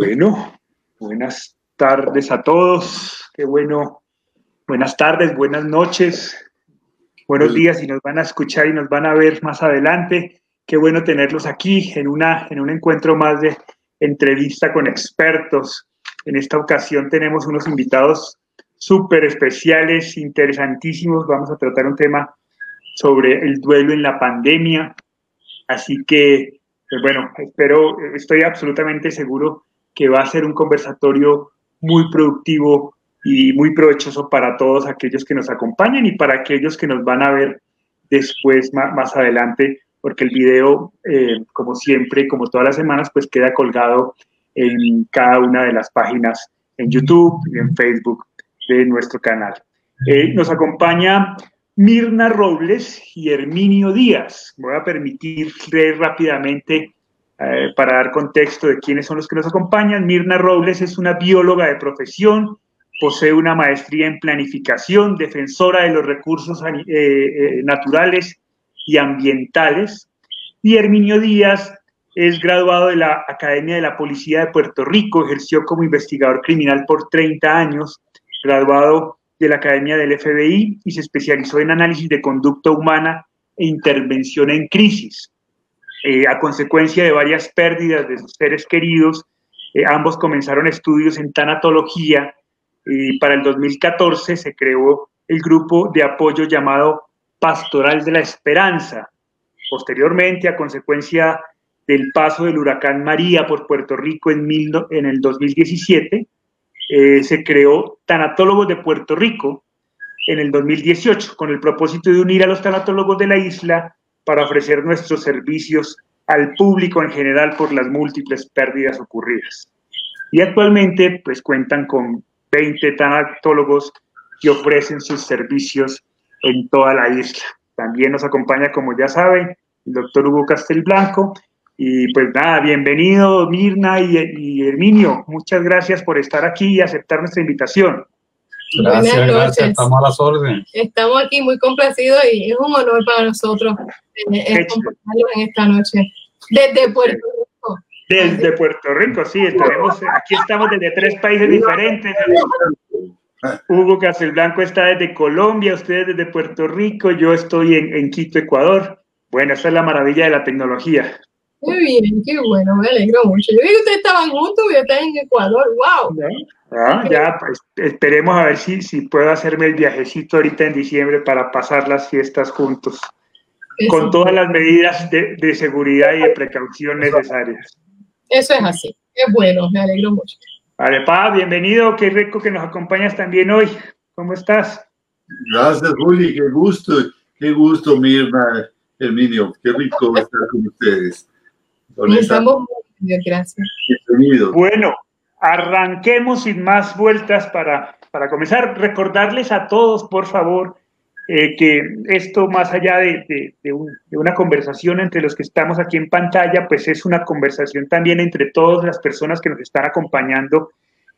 Bueno, buenas tardes a todos. Qué bueno. Buenas tardes, buenas noches, buenos días y nos van a escuchar y nos van a ver más adelante. Qué bueno tenerlos aquí en, una, en un encuentro más de entrevista con expertos. En esta ocasión tenemos unos invitados súper especiales, interesantísimos. Vamos a tratar un tema sobre el duelo en la pandemia. Así que, pues bueno, espero, estoy absolutamente seguro que va a ser un conversatorio muy productivo y muy provechoso para todos aquellos que nos acompañan y para aquellos que nos van a ver después, más, adelante, porque el video, eh, como siempre, como todas las semanas, pues queda colgado en cada una de las páginas en YouTube y en Facebook de nuestro canal. Eh, nos acompaña Mirna Robles y Herminio Díaz. Voy a permitir leer rápidamente eh, para dar contexto de quiénes son los que nos acompañan. Mirna Robles es una bióloga de profesión, posee una maestría en planificación, defensora de los recursos eh, eh, naturales y ambientales. Y Herminio Díaz es graduado de la Academia de la Policía de Puerto Rico, ejerció como investigador criminal por 30 años, graduado de la Academia del FBI y se especializó en análisis de conducta humana e intervención en crisis. Eh, a consecuencia de varias pérdidas de sus seres queridos, eh, ambos comenzaron estudios en tanatología y para el 2014 se creó el grupo de apoyo llamado Pastoral de la Esperanza. Posteriormente, a consecuencia del paso del huracán María por Puerto Rico en, en el 2017, eh, se creó Tanatólogos de Puerto Rico en el 2018 con el propósito de unir a los tanatólogos de la isla para ofrecer nuestros servicios al público en general por las múltiples pérdidas ocurridas. Y actualmente pues cuentan con 20 tanatólogos que ofrecen sus servicios en toda la isla. También nos acompaña, como ya saben, el doctor Hugo Castelblanco. Y pues nada, bienvenido Mirna y, y Herminio. Muchas gracias por estar aquí y aceptar nuestra invitación. Gracias, gracias, estamos a las órdenes. Estamos aquí muy complacidos y es un honor para nosotros eh, acompañarlos en esta noche. Desde Puerto Rico. Desde Puerto Rico, sí, estaremos, aquí estamos desde tres países diferentes. Hugo Castelblanco está desde Colombia, ustedes desde Puerto Rico, yo estoy en, en Quito, Ecuador. Bueno, esa es la maravilla de la tecnología. Muy bien, qué bueno, me alegro mucho. Yo vi que ustedes estaban juntos y están en Ecuador, wow. Ah, ya, pues, esperemos a ver si, si puedo hacerme el viajecito ahorita en diciembre para pasar las fiestas juntos, con todas las medidas de, de, seguridad y de precaución necesarias. Eso es así, es bueno, me alegro mucho. Vale, Pa, bienvenido, qué rico que nos acompañas también hoy. ¿Cómo estás? Gracias, Juli, qué gusto, qué gusto, Mirna, Herminio, qué rico estar con ustedes. Estamos muy gracias. Bienvenido. Bueno, arranquemos sin más vueltas para, para comenzar. Recordarles a todos, por favor, eh, que esto más allá de, de, una conversación entre los que estamos aquí en pantalla, pues es una conversación también entre todas las personas que nos están acompañando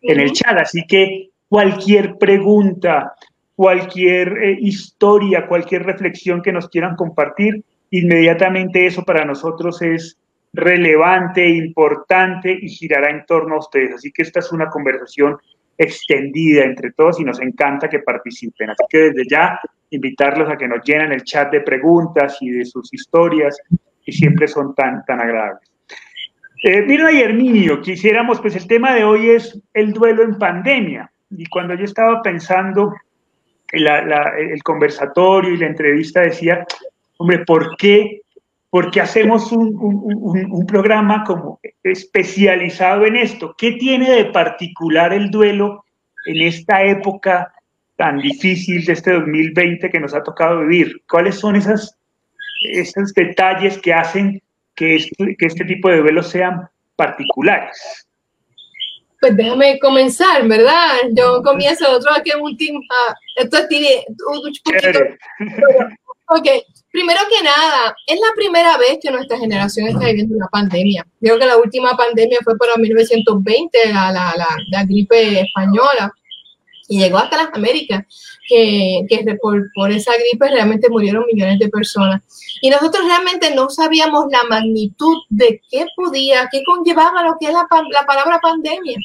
en el chat. Así que cualquier pregunta, cualquier eh, historia, cualquier reflexión que nos quieran compartir, inmediatamente eso para nosotros es relevante, importante y girará en torno a ustedes. Así que esta es una conversación extendida entre todos y nos encanta que participen. Así que desde ya invitarlos a que nos llenen el chat de preguntas y de sus historias que siempre son tan, tan agradables. Eh, Mirna y Herminio, quisiéramos, pues el tema de hoy es el duelo en pandemia. Y cuando yo estaba pensando el conversatorio y la entrevista decía, hombre, ¿por qué porque hacemos un, un, un, programa como especializado en esto. ¿Qué tiene de particular el duelo en esta época tan difícil de este 2020 que nos ha tocado vivir? ¿Cuáles son esas, esos detalles que hacen que este, que este tipo de duelos sean particulares? Pues déjame comenzar, ¿verdad? Yo comienzo, otro que último, ah, esto tiene un poquito, Ok, primero que nada, es la primera vez que nuestra generación está viviendo una pandemia. Creo que la última pandemia fue para 1920, la, la, la, gripe española. y llegó hasta las Américas, que, por, por, esa gripe realmente murieron millones de personas. Y nosotros realmente no sabíamos la magnitud de qué podía, qué conllevaba lo que es la, la palabra pandemia.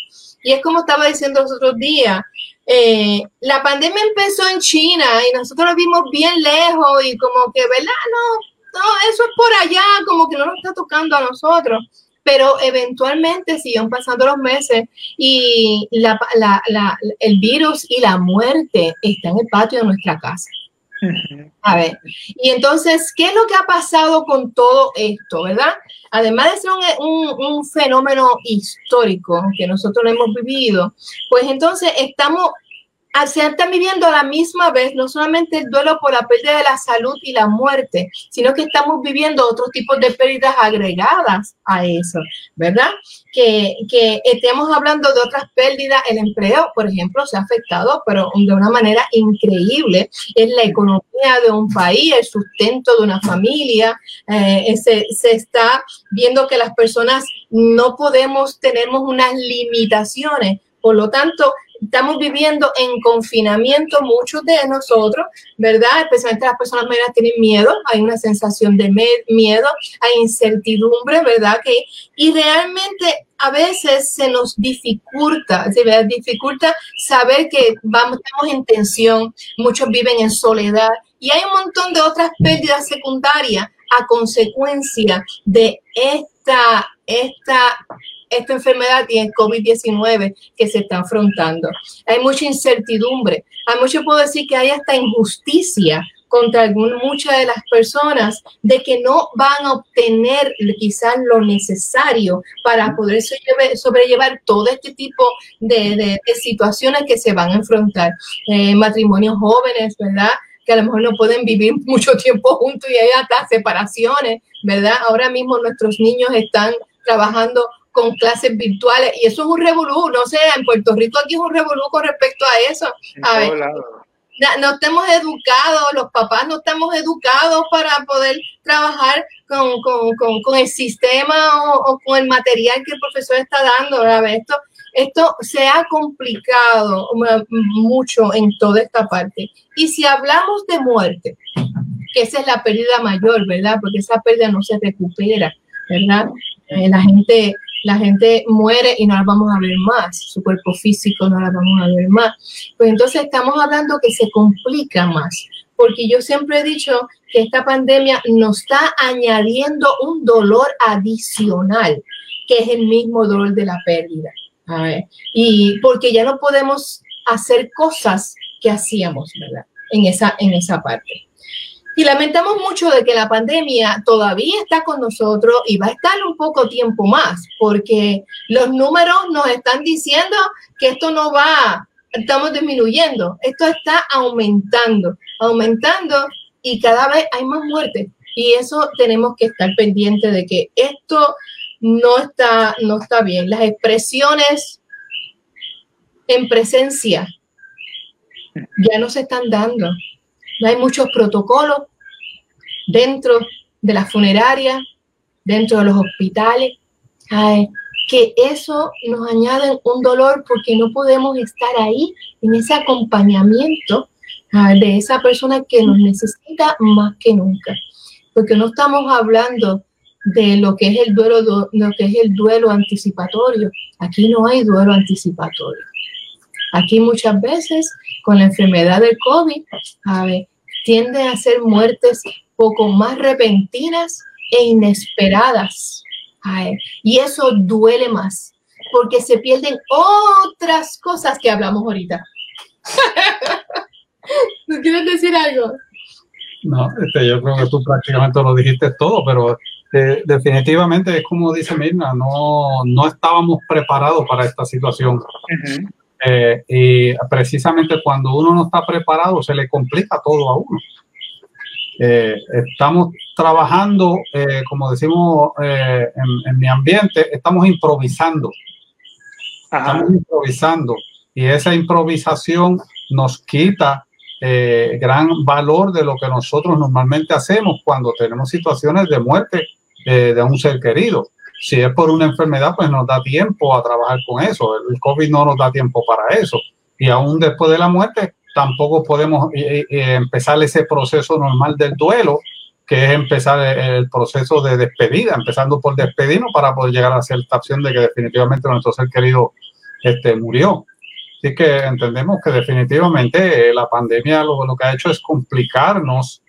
Y es como estaba diciendo los otros días, eh, la pandemia empezó en China y nosotros lo vimos bien lejos y como que, ¿verdad? No, no, eso es por allá, como que no nos está tocando a nosotros pero eventualmente siguen pasando los meses y el virus y la muerte están en el patio de nuestra casa. A ver, y entonces, ¿qué es lo que ha pasado con todo esto, verdad? Además de ser un, un fenómeno histórico que nosotros lo hemos vivido, pues entonces estamos se están viviendo a la misma vez no solamente el duelo por la pérdida de la salud y la muerte, sino que estamos viviendo otros tipos de pérdidas agregadas a eso, ¿verdad? Que, que estemos hablando de otras pérdidas, el empleo, por ejemplo, se ha afectado, pero de una manera increíble, es la economía de un país, el sustento de una familia, eh, se, se está viendo que las personas no podemos, tenemos unas limitaciones por lo tanto, estamos viviendo en confinamiento muchos de nosotros, ¿verdad? Especialmente las personas mayores tienen miedo, hay una sensación de miedo, hay incertidumbre, ¿verdad? Que, y realmente a veces se nos dificulta, se dificulta saber que estamos en tensión, muchos viven en soledad y hay un montón de otras pérdidas secundarias a consecuencia de esta, esta esta enfermedad y el COVID-19 que se está afrontando. Hay mucha incertidumbre. Hay mucho, puedo decir que hay hasta injusticia contra muchas de las personas de que no van a obtener quizás lo necesario para poder sobrellevar todo este tipo de, situaciones que se van a enfrentar. Eh, matrimonios jóvenes, ¿verdad? que a lo mejor no pueden vivir mucho tiempo juntos y hay hasta separaciones, ¿verdad? Ahora mismo nuestros niños están trabajando con clases virtuales y eso es un revolú, no sé, en Puerto Rico aquí es un revolú con respecto a eso. A ver, no estamos educados, los papás no estamos educados para poder trabajar con, con, con, con el sistema o, o, con el material que el profesor está dando. A ver, esto, esto se ha complicado mucho en toda esta parte. Y si hablamos de muerte, que esa es la pérdida mayor, ¿verdad? Porque esa pérdida no se recupera, ¿verdad? Eh, la gente la gente muere y no la vamos a ver más, su cuerpo físico no la vamos a ver más. Pues entonces estamos hablando que se complica más, porque yo siempre he dicho que esta pandemia nos está añadiendo un dolor adicional, que es el mismo dolor de la pérdida. y porque ya no podemos hacer cosas que hacíamos, ¿verdad? En esa, en esa parte. Y lamentamos mucho de que la pandemia todavía está con nosotros y va a estar un poco tiempo más, porque los números nos están diciendo que esto no va, estamos disminuyendo, esto está aumentando, aumentando y cada vez hay más muertes. Y eso tenemos que estar pendientes de que esto no está, no está bien. Las expresiones en presencia ya no se están dando no hay muchos protocolos dentro de la funeraria, dentro de los hospitales, que eso nos añade un dolor porque no podemos estar ahí en ese acompañamiento de esa persona que nos necesita más que nunca, porque no estamos hablando de lo que es el duelo, lo que es el duelo anticipatorio. Aquí no hay duelo anticipatorio. Aquí muchas veces con la enfermedad del COVID, ver, tienden a ser muertes poco más repentinas e inesperadas. y eso duele más, porque se pierden otras cosas que hablamos ahorita. ¿Tú quieres decir algo? No, este, yo creo que tú prácticamente lo dijiste todo, pero eh, definitivamente es como dice Mirna, no, no estábamos preparados para esta situación. Eh, y precisamente cuando uno no está preparado, se le complica todo a uno. Eh, estamos trabajando, eh, como decimos en, mi ambiente, estamos improvisando. Estamos improvisando y esa improvisación nos quita gran valor de lo que nosotros normalmente hacemos cuando tenemos situaciones de muerte de un ser querido. Si es por una enfermedad, pues nos da tiempo a trabajar con eso. El COVID no nos da tiempo para eso. y aún después de la muerte tampoco podemos eh, eh, empezar ese proceso normal del duelo, que es empezar el proceso de despedida, empezando por despedirnos para poder llegar a la aceptación de que definitivamente nuestro ser querido este, murió. Así que entendemos que definitivamente la pandemia lo que ha hecho es complicarnos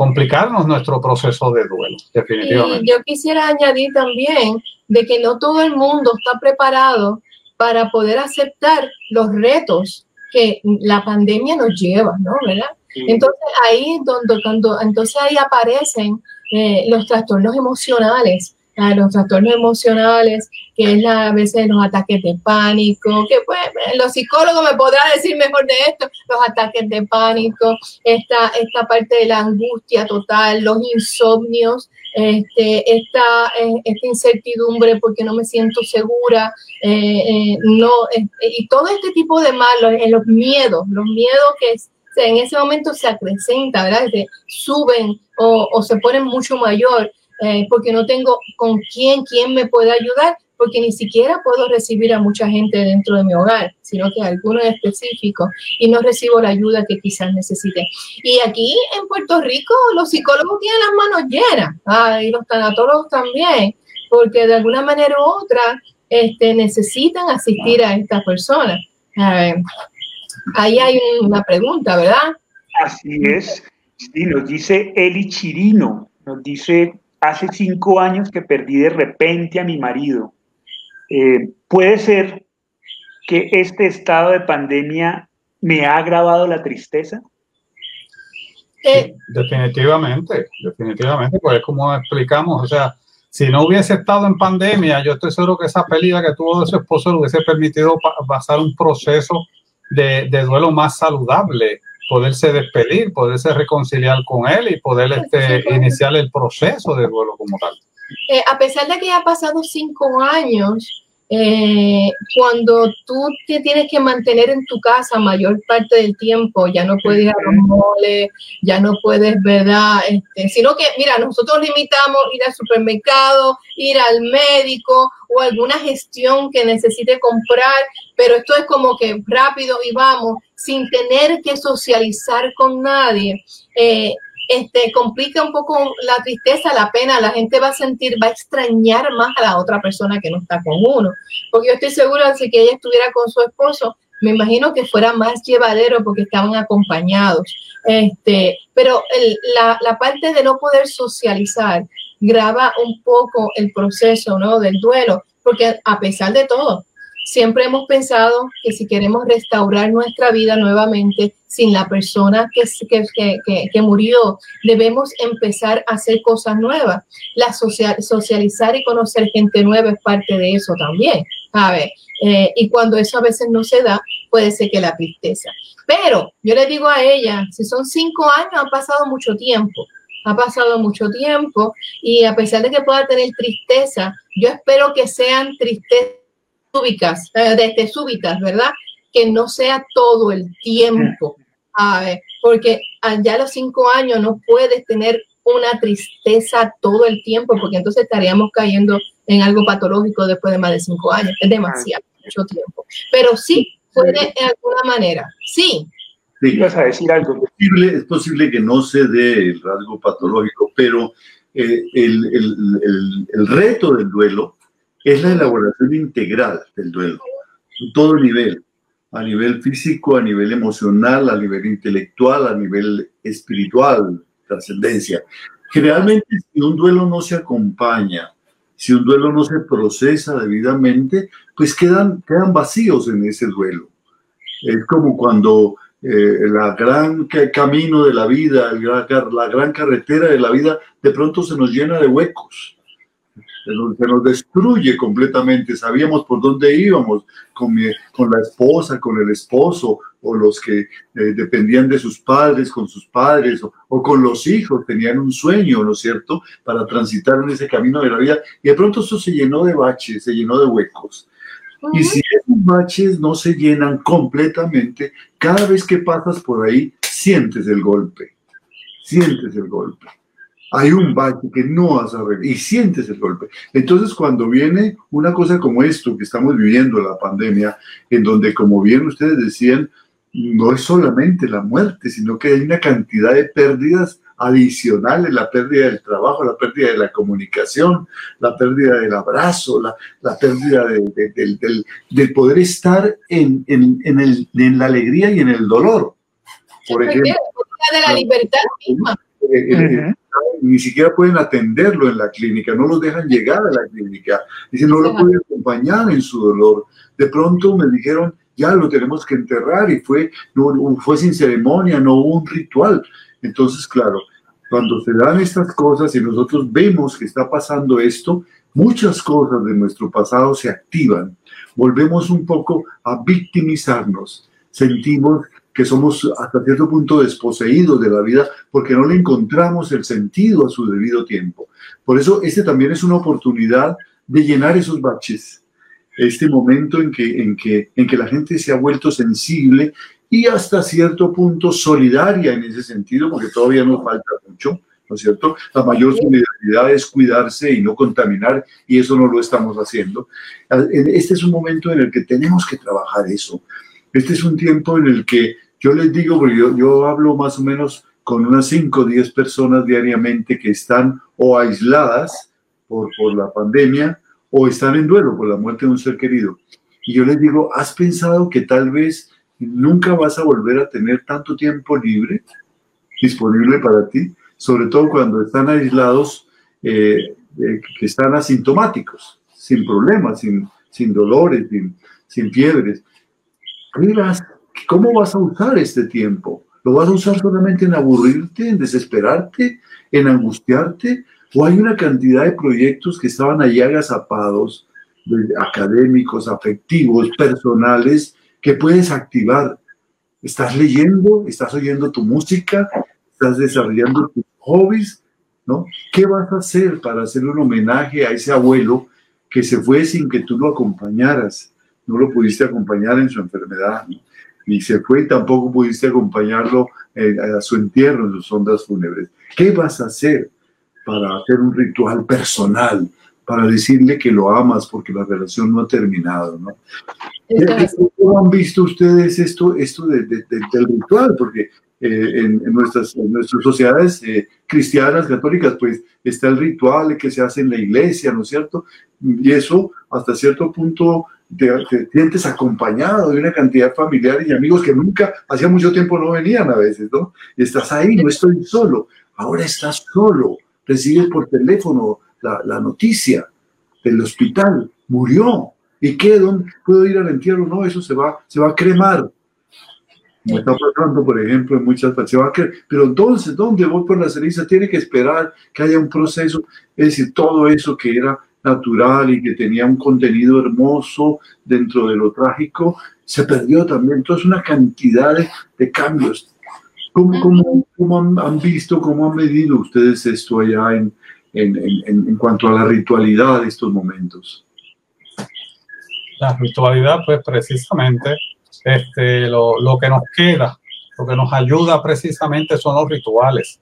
complicarnos nuestro proceso de duelo, definitivamente. Y yo quisiera añadir también de que no todo el mundo está preparado para poder aceptar los retos que la pandemia nos lleva, ¿no? ¿Verdad? Entonces ahí donde cuando entonces ahí aparecen eh, los trastornos emocionales, los trastornos emocionales, que es la, a veces los ataques de pánico, que pues los psicólogos me podrán decir mejor de esto, los ataques de pánico, esta, esta parte de la angustia total, los insomnios, este, esta, eh, esta incertidumbre porque no me siento segura, eh, eh, no, y todo este tipo de malos, los miedos, los miedos que en ese momento se acrecenta, ¿verdad? Se suben o se ponen mucho mayor eh, porque no tengo con quién, quién me puede ayudar, porque ni siquiera puedo recibir a mucha gente dentro de mi hogar, sino que algunos específicos y no recibo la ayuda que quizás necesite. Y aquí en Puerto Rico los psicólogos tienen las manos llenas, y los tanatólogos también, porque de alguna manera u otra este, necesitan asistir a estas personas. ahí hay una pregunta, ¿verdad? Así es. Sí, nos dice Eli Chirino, nos dice hace cinco años que perdí de repente a mi marido. Eh, puede ser que este estado de pandemia me ha agravado la tristeza. Eh, definitivamente, definitivamente, pues como explicamos, o sea, si no hubiese estado en pandemia, yo estoy seguro que esa pérdida que tuvo de su esposo le hubiese permitido pasar un proceso de, de duelo más saludable poderse despedir, poderse reconciliar con él y poder este, iniciar el proceso de duelo como tal. Eh, a pesar de que ya ha pasado cinco años, eh, cuando tú te tienes que mantener en tu casa mayor parte del tiempo, ya no puedes ir a los moles, ya no puedes, ¿verdad? Este, sino que, mira, nosotros limitamos ir al supermercado, ir al médico o alguna gestión que necesite comprar, pero esto es como que rápido y vamos, sin tener que socializar con nadie. Eh, este, complica un poco la tristeza, la pena, la gente va a sentir, va a extrañar más a la otra persona que no está con uno. Porque yo estoy segura de que ella estuviera con su esposo, me imagino que fuera más llevadero porque estaban acompañados. Este, pero la, la, parte de no poder socializar graba un poco el proceso ¿no? del duelo, porque a pesar de todo, Siempre hemos pensado que si queremos restaurar nuestra vida nuevamente sin la persona que, que, que, murió, debemos empezar a hacer cosas nuevas. La socializar y conocer gente nueva es parte de eso también, ¿sabes? Eh, y cuando eso a veces no se da, puede ser que la tristeza. Pero yo le digo a ella, si son cinco años, ha pasado mucho tiempo ha pasado mucho tiempo y a pesar de que pueda tener tristeza, yo espero que sean tristezas súbitas, desde súbitas, ¿verdad? Que no sea todo el tiempo, porque ya a los cinco años no puedes tener una tristeza todo el tiempo, porque entonces estaríamos cayendo en algo patológico después de más de cinco años. Es demasiado, mucho tiempo. Pero sí, puede en alguna manera, sí. Sí, vas a decir algo. Es posible, es posible que no se dé el rasgo patológico, pero eh, el, el, el reto del duelo es la elaboración integral del duelo, en todo nivel, a nivel físico, a nivel emocional, a nivel intelectual, a nivel espiritual, trascendencia. Generalmente, si un duelo no se acompaña, si un duelo no se procesa debidamente, pues quedan, quedan vacíos en ese duelo. Es como cuando eh, la gran camino de la vida, la gran carretera de la vida, de pronto se nos llena de huecos se nos, destruye completamente. Sabíamos por dónde íbamos con, con la esposa, con el esposo, o los que eh, dependían de sus padres, con sus padres, o, con los hijos, tenían un sueño, ¿no es cierto?, para transitar en ese camino de la vida. Y de pronto eso se llenó de baches, se llenó de huecos. Y si esos baches no se llenan completamente, cada vez que pasas por ahí, sientes el golpe, sientes el golpe. Hay un bache que no vas a ver y sientes el golpe. Entonces, cuando viene una cosa como esto que estamos viviendo, la pandemia, en donde, como bien ustedes decían, no es solamente la muerte, sino que hay una cantidad de pérdidas adicionales, la pérdida del trabajo, la pérdida de la comunicación, la pérdida del abrazo, la, la pérdida de, del, del, poder estar en, en, en, el, en, la alegría y en el dolor. Por ejemplo, de la libertad misma. Eh, eh, ni siquiera pueden atenderlo en la clínica, no los dejan llegar a la clínica, dicen no lo pueden acompañar en su dolor. De pronto me dijeron, ya lo tenemos que enterrar y fue, no, fue sin ceremonia, no hubo un ritual. Entonces, claro, cuando se dan estas cosas y nosotros vemos que está pasando esto, muchas cosas de nuestro pasado se activan. Volvemos un poco a victimizarnos. Sentimos que somos hasta cierto punto desposeídos de la vida porque no le encontramos el sentido a su debido tiempo. Por eso este también es una oportunidad de llenar esos baches. Este momento en que, en que, en que la gente se ha vuelto sensible y hasta cierto punto solidaria en ese sentido, porque todavía nos falta mucho, ¿no es cierto? La mayor solidaridad es cuidarse y no contaminar, y eso no lo estamos haciendo. Este es un momento en el que tenemos que trabajar eso. Este es un tiempo en el que yo les digo, yo, yo hablo más o menos con unas 5 o 10 personas diariamente que están o aisladas por, por la pandemia o están en duelo por la muerte de un ser querido. Y yo les digo, ¿has pensado que tal vez nunca vas a volver a tener tanto tiempo libre disponible para ti? Sobre todo cuando están aislados, eh, eh, que están asintomáticos, sin problemas, sin, sin dolores, sin, sin fiebres. ¿Qué ¿Cómo vas a usar este tiempo? ¿Lo vas a usar solamente en aburrirte, en desesperarte, en angustiarte? ¿O hay una cantidad de proyectos que estaban allí agazapados, académicos, afectivos, personales, que puedes activar? ¿Estás leyendo? ¿Estás oyendo tu música? ¿Estás desarrollando tus hobbies? ¿No? ¿Qué vas a hacer para hacer un homenaje a ese abuelo que se fue sin que tú lo acompañaras? No lo pudiste acompañar en su enfermedad. ¿no? Y se fue y tampoco pudiste acompañarlo eh, a su entierro en sus ondas fúnebres. ¿Qué vas a hacer para hacer un ritual personal, para decirle que lo amas porque la relación no ha terminado? ¿no? ¿Cómo han visto ustedes esto, esto del ritual? Porque eh, en, nuestras, nuestras sociedades eh, cristianas, católicas, pues está el ritual que se hace en la iglesia, ¿no es cierto? Y eso hasta cierto punto te, sientes acompañado de una cantidad de familiares y amigos que nunca, hacía mucho tiempo no venían a veces, ¿no? Y estás ahí, no estoy solo, ahora estás solo, recibes por teléfono la, la noticia del hospital, murió. ¿Y qué? ¿Dónde puedo ir al entierro? No, eso se va, se va a cremar. Me está pasando, por ejemplo, en muchas partes. Pero entonces, ¿dónde voy por la ceniza? Tiene que esperar que haya un proceso. Es decir, todo eso que era natural y que tenía un contenido hermoso dentro de lo trágico, se perdió también. Entonces, una cantidad de, cambios. ¿Cómo, cómo, cómo han, visto, cómo han medido ustedes esto allá en, en, en, en, cuanto a la ritualidad de estos momentos? La ritualidad, pues precisamente, este, lo, lo que nos queda, lo que nos ayuda precisamente son los rituales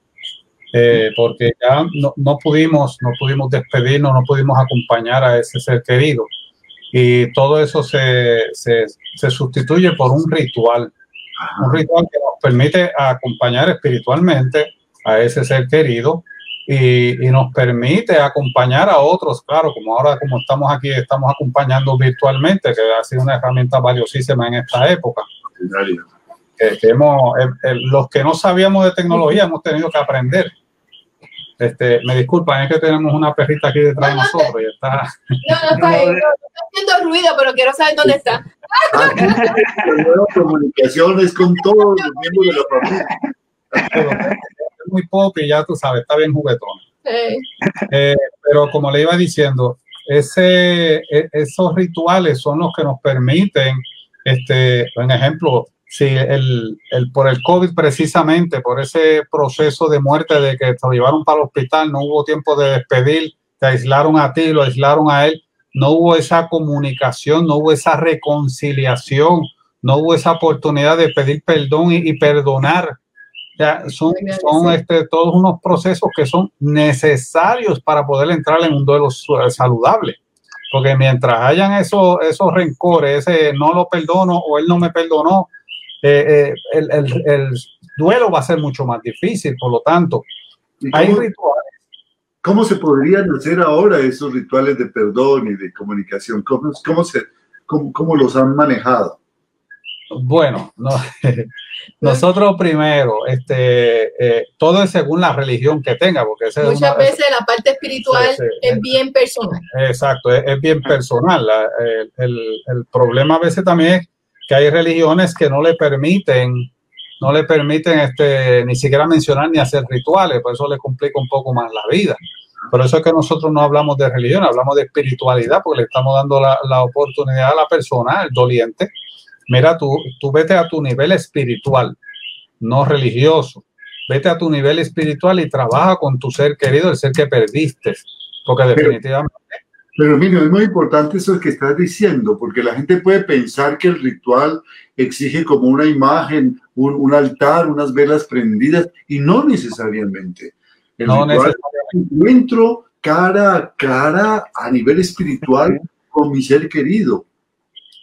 eh, porque ya no, no, pudimos, no pudimos despedirnos, no pudimos acompañar a ese ser querido. Y todo eso se, se, se sustituye por un ritual, un ritual que nos permite acompañar espiritualmente a ese ser querido y, y, nos permite acompañar a otros, claro, como ahora como estamos aquí, estamos acompañando virtualmente, que ha sido una herramienta valiosísima en esta época. Que, que hemos, los que no sabíamos de tecnología hemos tenido que aprender este, me disculpan, es que tenemos una perrita aquí detrás de nosotros y está. No, no, está, ahí, no, ruido, pero quiero saber dónde está. Comunicaciones con todos los miembros de la familia. Es muy pop y ya tú sabes, está bien juguetón. Sí. Eh, pero como le iba diciendo, ese, e, esos rituales son los que nos permiten, este, en ejemplo, Sí, el, el, por el COVID precisamente, por ese proceso de muerte de que te llevaron para el hospital, no hubo tiempo de despedir, te aislaron a ti, lo aislaron a él, no hubo esa comunicación, no hubo esa reconciliación, no hubo esa oportunidad de pedir perdón y, y perdonar son, son este, todos unos procesos que son necesarios para poder entrar en un duelo saludable. Porque mientras hayan esos, esos rencores, ese no lo perdono o él no me perdonó, eh, eh, el, el, el, duelo va a ser mucho más difícil. Por lo tanto, hay rituales. ¿Cómo se podrían hacer ahora esos rituales de perdón y de comunicación? ¿Cómo, cómo, se, cómo, cómo los han manejado? Bueno, no, nosotros primero, este, eh, todo es según la religión que tenga, porque muchas veces la parte espiritual es bien personal. Exacto, es, bien personal. el, el, problema a veces también es que hay religiones que no le permiten, no le permiten este, ni siquiera mencionar ni hacer rituales, por eso le complica un poco más la vida. Por eso es que nosotros no hablamos de religión, hablamos de espiritualidad, porque le estamos dando la, la oportunidad a la persona, el doliente, Mira, tú, tú vete a tu nivel espiritual, no religioso. Vete a tu nivel espiritual y trabaja con tu ser querido, el ser que perdiste. Porque definitivamente. Pero, mira, es muy importante eso que estás diciendo, porque la gente puede pensar que el ritual exige como una imagen, un, altar, unas velas prendidas, y no necesariamente. El no ritual necesariamente. encuentro cara a cara a nivel espiritual con mi ser querido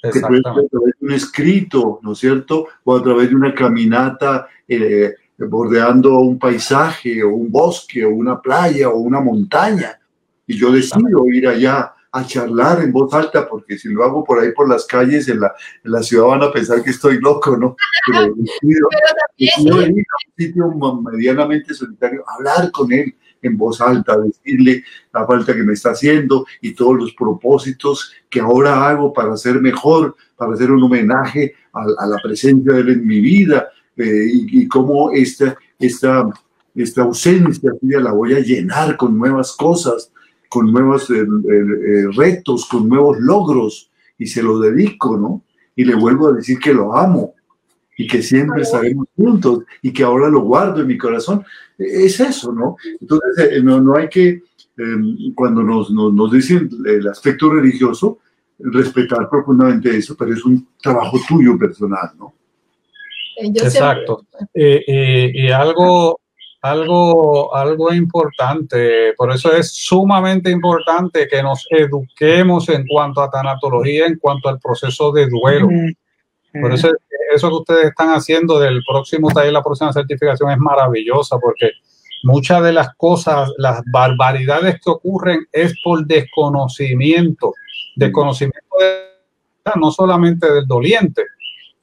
que puede ser a través de un escrito, ¿no es cierto? O a través de una caminata eh, bordeando un paisaje o un bosque o una playa o una montaña. Y yo decido ir allá a charlar en voz alta, porque si lo hago por ahí por las calles en la, en la ciudad van a pensar que estoy loco, ¿no? Pero decido, decido ir a un sitio medianamente solitario, hablar con él, en voz alta, decirle la falta que me está haciendo y todos los propósitos que ahora hago para ser mejor, para hacer un homenaje a, la presencia de él en mi vida eh, y, cómo esta, esta, esta ausencia la voy a llenar con nuevas cosas, con nuevos eh, eh, retos, con nuevos logros y se lo dedico, ¿no? Y le vuelvo a decir que lo amo y que siempre estaremos juntos y que ahora lo guardo en mi corazón. Es eso, ¿no? Entonces, eh, no, no hay que, em, cuando nos, nos, nos, dicen el aspecto religioso, respetar profundamente eso, pero es un trabajo tuyo personal, ¿no? Exacto. y algo, algo, algo importante, por eso es sumamente importante que nos eduquemos en cuanto a tanatología, en cuanto al proceso de duelo. Por eso eso que ustedes están haciendo del próximo taller, la próxima certificación es maravillosa porque muchas de las cosas, las barbaridades que ocurren es por desconocimiento, desconocimiento no solamente del doliente,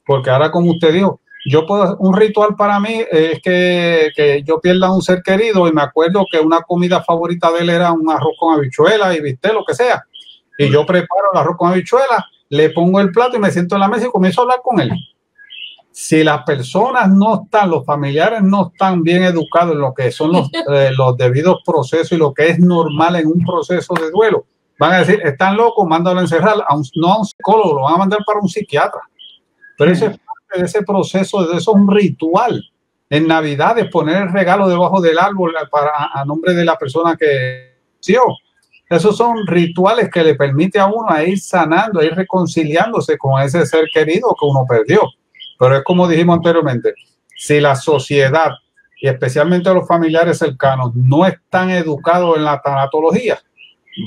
porque ahora como usted dijo, yo puedo, un ritual para mí es que, que, yo pierda un ser querido y me acuerdo que una comida favorita de él era un arroz con habichuela y viste lo que sea. Y yo preparo el arroz con habichuela le pongo el plato y me siento en la mesa y comienzo a hablar con él. Si las personas no están, los familiares no están bien educados en lo que son los, eh, los debidos procesos y lo que es normal en un proceso de duelo, van a decir, están locos, mándalo a encerrar, a no a un psicólogo, lo van a mandar para un psiquiatra. Pero ese es de ese proceso, de eso es un ritual. En Navidad es poner el regalo debajo del árbol para, a nombre de la persona que nació. Esos son rituales que le permite a uno a ir sanando, a ir reconciliándose con ese ser querido que uno perdió. Pero es como dijimos anteriormente, si la sociedad y especialmente los familiares cercanos no están educados en la tanatología,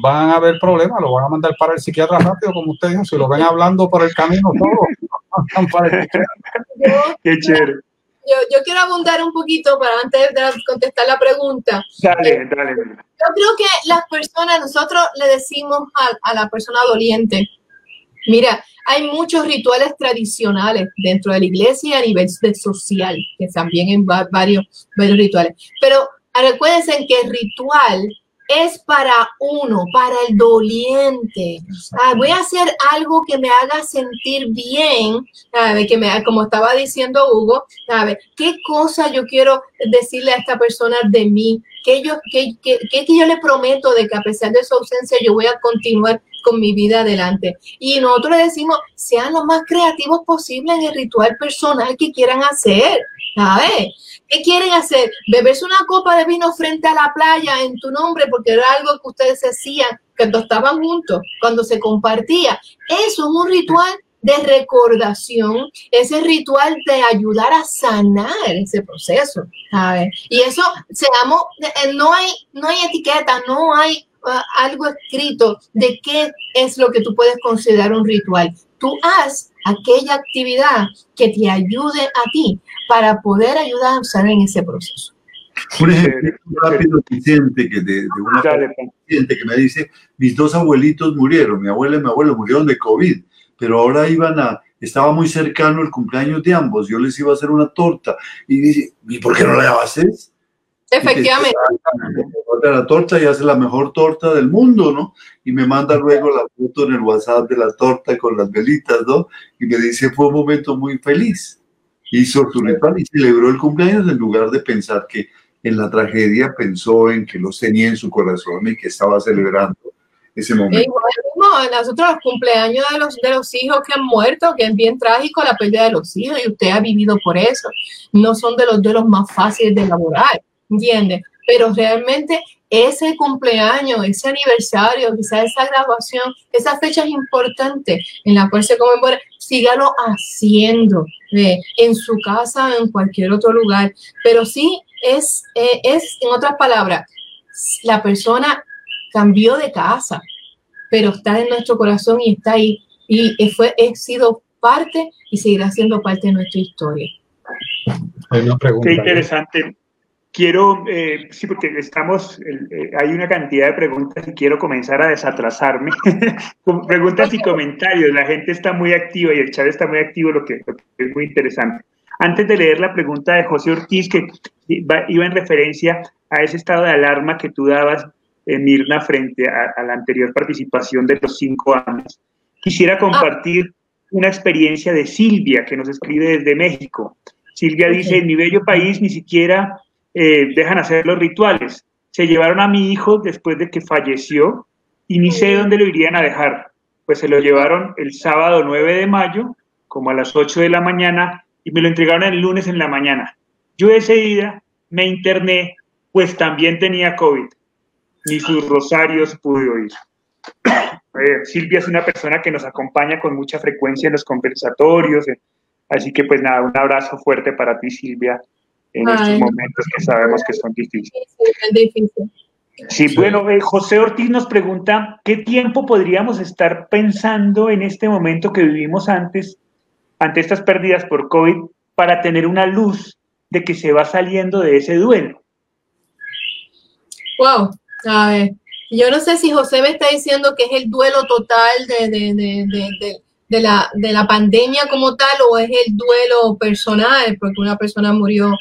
van a haber problemas, lo van a mandar para el psiquiatra rápido, como usted dijo, si lo ven hablando por el camino todo. Qué chévere yo, quiero abundar un poquito para antes de contestar la pregunta. Dale, eh, dale. Yo creo que las personas, nosotros le decimos a, a la persona doliente, mira, hay muchos rituales tradicionales dentro de la iglesia a nivel social, que también hay varios, varios rituales. Pero recuérdense que el ritual es para uno, para el doliente. Ah, voy a hacer algo que me haga sentir bien, que me, como estaba diciendo Hugo, ver ¿qué cosa yo quiero decirle a esta persona de mí? ¿Qué, yo, qué, qué, qué yo le prometo de que a pesar de su ausencia yo voy a continuar con mi vida adelante? Y nosotros le decimos, sean lo más creativos posible en el ritual personal que quieran hacer. ¿Sabes? ¿Qué quieren hacer? ¿Beberse una copa de vino frente a la playa en tu nombre porque era algo que ustedes hacían cuando estaban juntos, cuando se compartía? Eso es un ritual de recordación, ese ritual de ayudar a sanar ese proceso, ¿sabes? Y eso, seamos, eh, no hay, no hay etiqueta, no hay uh, algo escrito de qué es lo que tú puedes considerar un ritual. Tú haz aquella actividad que te ayude a ti para poder ayudar a sanar en ese proceso. Por ejemplo, un rápido Vicente que de, una paciente que me dice, mis dos abuelitos murieron, mi abuela y mi abuelo murieron de COVID, pero ahora iban a, estaba muy cercano el cumpleaños de ambos, yo les iba a hacer una torta y dice, ¿y por qué no la haces? Efectivamente. La torta y hace la mejor torta del mundo, ¿no? Y me manda luego la foto en el WhatsApp de la torta con las velitas, ¿no? Y me dice, fue un momento muy feliz. Hizo su ritual y celebró el cumpleaños en lugar de pensar que en la tragedia pensó en que los tenía en su corazón y que estaba celebrando ese momento. Igual, nosotros los cumpleaños de los, de los hijos que han muerto, que es bien trágico la pérdida de los hijos y usted ha vivido por eso. No son de los de los más fáciles de elaborar, ¿entiende? Pero realmente ese cumpleaños, ese aniversario, quizás esa graduación, esa fecha es importante en la cual se conmemora, sígalo haciendo eh, en su casa o en cualquier otro lugar. Pero sí es, eh, es, en otras palabras, la persona cambió de casa, pero está en nuestro corazón y está ahí. Y fue, he sido parte y seguirá siendo parte de nuestra historia. Hay una pregunta. Qué interesante. Quiero, eh, sí, porque estamos, eh, hay una cantidad de preguntas y quiero comenzar a desatrasarme. preguntas y comentarios. La gente está muy activa y el chat está muy activo, lo que es muy interesante. Antes de leer la pregunta de José Ortiz, que iba en referencia a ese estado de alarma que tú dabas, eh, Mirna, frente a, la anterior participación de los cinco años, quisiera ah. compartir una experiencia de Silvia, que nos escribe desde México. Silvia dice, en mi bello país ni siquiera eh, dejan hacer los rituales. Se llevaron a mi hijo después de que falleció y ni sé dónde lo irían a dejar. Pues se lo llevaron el sábado 9 de mayo, como a las 8 de la mañana, y me lo entregaron el lunes en la mañana. Yo ese día me interné, pues también tenía COVID. Ni sus rosarios pude oír. Eh, Silvia es una persona que nos acompaña con mucha frecuencia en los conversatorios, eh, así que pues nada, un abrazo fuerte para ti Silvia en estos momentos que sabemos que son difíciles. Sí, bueno, eh, José Ortiz nos pregunta, ¿qué tiempo podríamos estar pensando en este momento que vivimos antes ante estas pérdidas por COVID para tener una luz de que se va saliendo de ese duelo. Wow, a ver, yo no sé si José me está diciendo que es el duelo total de, de, la, de la pandemia como tal o es el duelo personal, porque una persona murió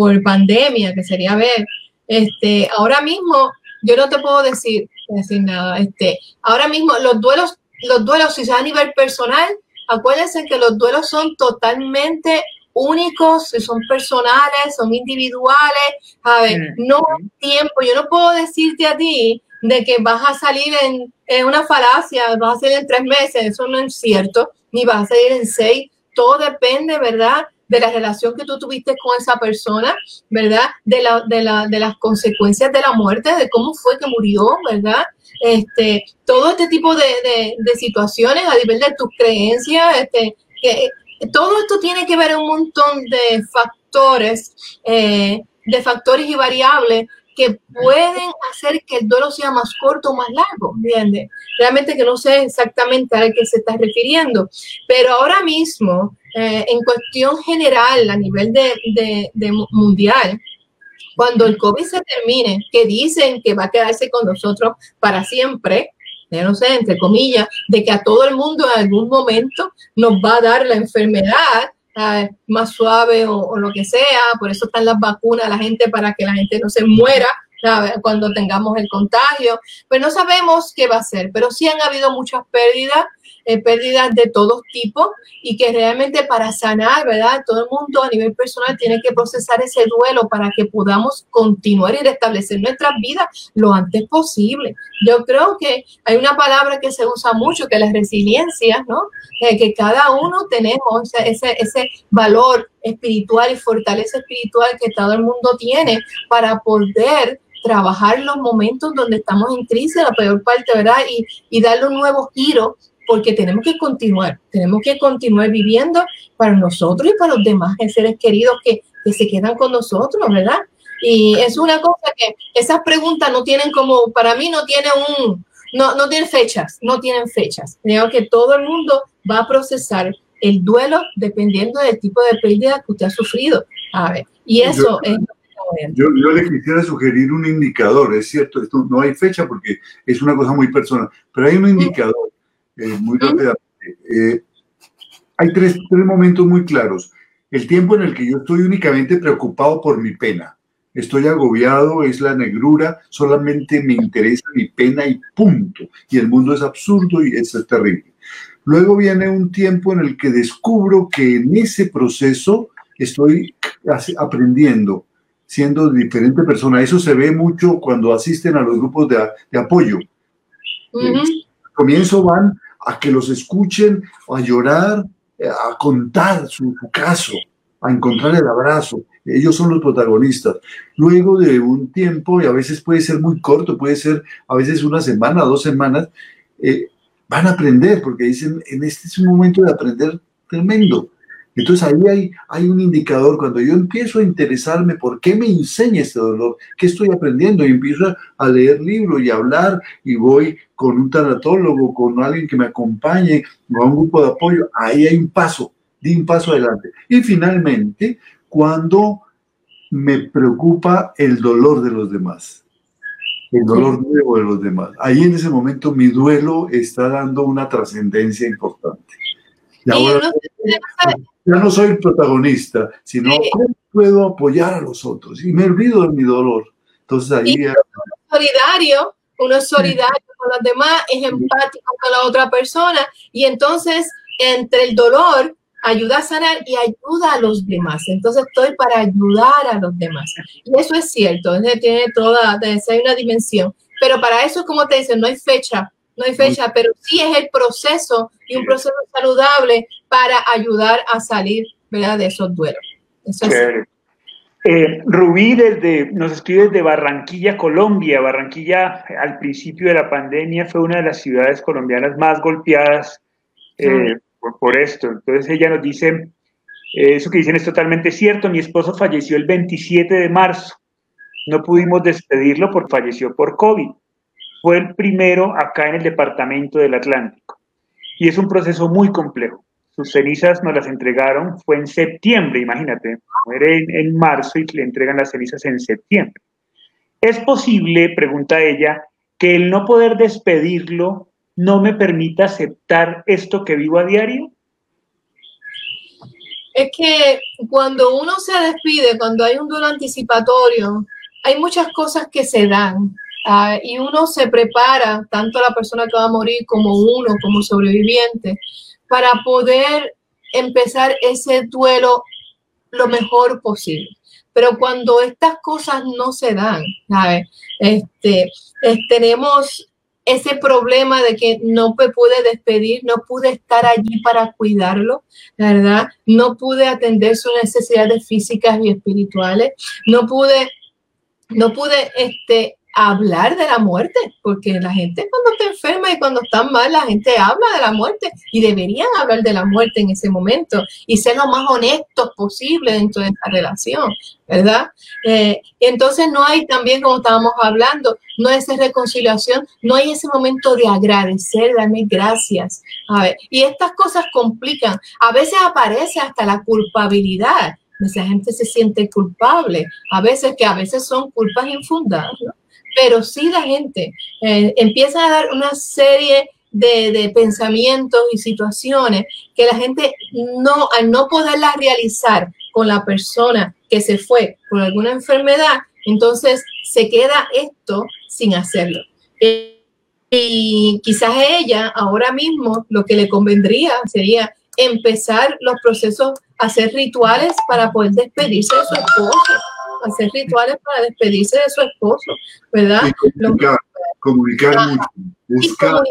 por pandemia, que sería ver. Este, ahora mismo, yo no te puedo decir, decir nada. Este, ahora mismo, los duelos, los duelos, si sea a nivel personal, acuérdense que los duelos son totalmente únicos, son personales, son individuales, a ver, no hay tiempo, yo no puedo decirte a ti de que vas a salir en, una falacia, vas a salir en tres meses, eso no es cierto, ni vas a salir en seis, todo depende, ¿verdad? De la relación que tú tuviste con esa persona, ¿verdad? De, la, de, la, de las consecuencias de la muerte, de cómo fue que murió, ¿verdad? Este, todo este tipo de, de, situaciones a nivel de tus creencias, este, que, todo esto tiene que ver un montón de factores, eh, de factores y variables que pueden hacer que el duelo sea más corto o más largo, ¿entiendes? Realmente que no sé exactamente a qué se está refiriendo, pero ahora mismo, eh, en cuestión general, a nivel de, de, mundial, cuando el COVID se termine, que dicen que va a quedarse con nosotros para siempre, yo no sé, entre comillas, de que a todo el mundo en algún momento nos va a dar la enfermedad más suave o, lo que sea, por eso están las vacunas, la gente para que la gente no se muera cuando tengamos el contagio, pues no sabemos qué va a ser, pero sí han habido muchas pérdidas eh, pérdidas de todos tipos y que realmente para sanar, ¿verdad? Todo el mundo a nivel personal tiene que procesar ese duelo para que podamos continuar y restablecer nuestras vidas lo antes posible. Yo creo que hay una palabra que se usa mucho, que es la resiliencia, ¿no? que cada uno tenemos ese, ese valor espiritual y fortaleza espiritual que todo el mundo tiene para poder trabajar los momentos donde estamos en crisis, la peor parte, ¿verdad? Y, y darle un nuevo giro porque tenemos que continuar, tenemos que continuar viviendo para nosotros y para los demás seres queridos que, que se quedan con nosotros, ¿verdad? Y es una cosa que esas preguntas no tienen como, para mí no tiene un, no, no tienen fechas, no tienen fechas. Creo que todo el mundo va a procesar el duelo dependiendo del tipo de pérdida que usted ha sufrido. A ver, y eso es yo, yo, le quisiera sugerir un indicador, es cierto, esto no hay fecha porque es una cosa muy personal, pero hay un indicador eh, muy rápidamente. Eh, hay tres, tres momentos muy claros. El tiempo en el que yo estoy únicamente preocupado por mi pena. Estoy agobiado, es la negrura, solamente me interesa mi pena y punto. Y el mundo es absurdo y es terrible. Luego viene un tiempo en el que descubro que en ese proceso estoy aprendiendo, siendo diferente persona. Eso se ve mucho cuando asisten a los grupos de, apoyo. comienzo van a que los escuchen, a llorar, a contar su, caso, a encontrar el abrazo. Ellos son los protagonistas. Luego de un tiempo, y a veces puede ser muy corto, puede ser a veces una semana, dos semanas, eh, van a aprender, porque dicen, en este es un momento de aprender tremendo. Entonces ahí hay, hay un indicador, cuando yo empiezo a interesarme por qué me enseña este dolor, qué estoy aprendiendo, y empiezo a leer libros y a hablar, y voy con un tanatólogo, con alguien que me acompañe, o a un grupo de apoyo, ahí hay un paso, di un paso adelante. Y finalmente, cuando me preocupa el dolor de los demás el dolor nuevo de los demás. Ahí en ese momento mi duelo está dando una trascendencia importante. Y ahora ya no soy el protagonista, sino cómo puedo apoyar a los otros. Y me olvido de mi dolor. Entonces ahí... uno es solidario, uno es solidario con los demás, es empático con la otra persona y entonces entre el dolor ayuda a sanar y ayuda a los demás. Entonces estoy para ayudar a los demás. Y eso es cierto, tiene toda, hay una dimensión. Pero para eso, como te dicen, no hay fecha, no hay fecha, pero sí es el proceso y un proceso saludable para ayudar a salir ¿verdad? de esos duelos. Eso eh, Rubí desde, nos escribe desde Barranquilla, Colombia. Barranquilla al principio de la pandemia fue una de las ciudades colombianas más golpeadas eh, por, esto. Entonces ella nos dice, eh, eso que dicen es totalmente cierto, mi esposo falleció el 27 de marzo, no pudimos despedirlo porque falleció por COVID. Fue el primero acá en el departamento del Atlántico. Y es un proceso muy complejo. Sus cenizas nos las entregaron, fue en septiembre, imagínate, muere en, en marzo y le entregan las cenizas en septiembre. ¿Es posible, pregunta ella, que el no poder despedirlo no me permita aceptar esto que vivo a diario? Es que cuando uno se despide, cuando hay un duelo anticipatorio, hay muchas cosas que se dan ah, y uno se prepara, tanto la persona que va a morir como uno, como sobreviviente, para poder empezar ese duelo lo mejor posible. Pero cuando estas cosas no se dan, Este, tenemos ese problema de que no me pude despedir, no pude estar allí para cuidarlo, ¿verdad? No pude atender sus necesidades físicas y espirituales, no pude, no pude este, hablar de la muerte, porque la gente cuando está enferma y cuando está mal, la gente habla de la muerte y deberían hablar de la muerte en ese momento y ser lo más honestos posible dentro de esta relación, ¿verdad? Eh, entonces no hay también, como estábamos hablando, no hay esa reconciliación, no hay ese momento de agradecer, darme gracias. A ver, y estas cosas complican. A veces aparece hasta la culpabilidad. Esa gente se siente culpable, a veces que a veces son culpas infundadas. Pero sí la gente eh, empieza a dar una serie de, pensamientos y situaciones que la gente no, al no poderlas realizar con la persona que se fue por alguna enfermedad, entonces se queda esto sin hacerlo. y quizás a ella ahora mismo lo que le convendría sería empezar los procesos, hacer rituales para poder despedirse de su esposo hacer rituales para despedirse de su esposo, ¿verdad? comunicar, comunicar ah, buscar,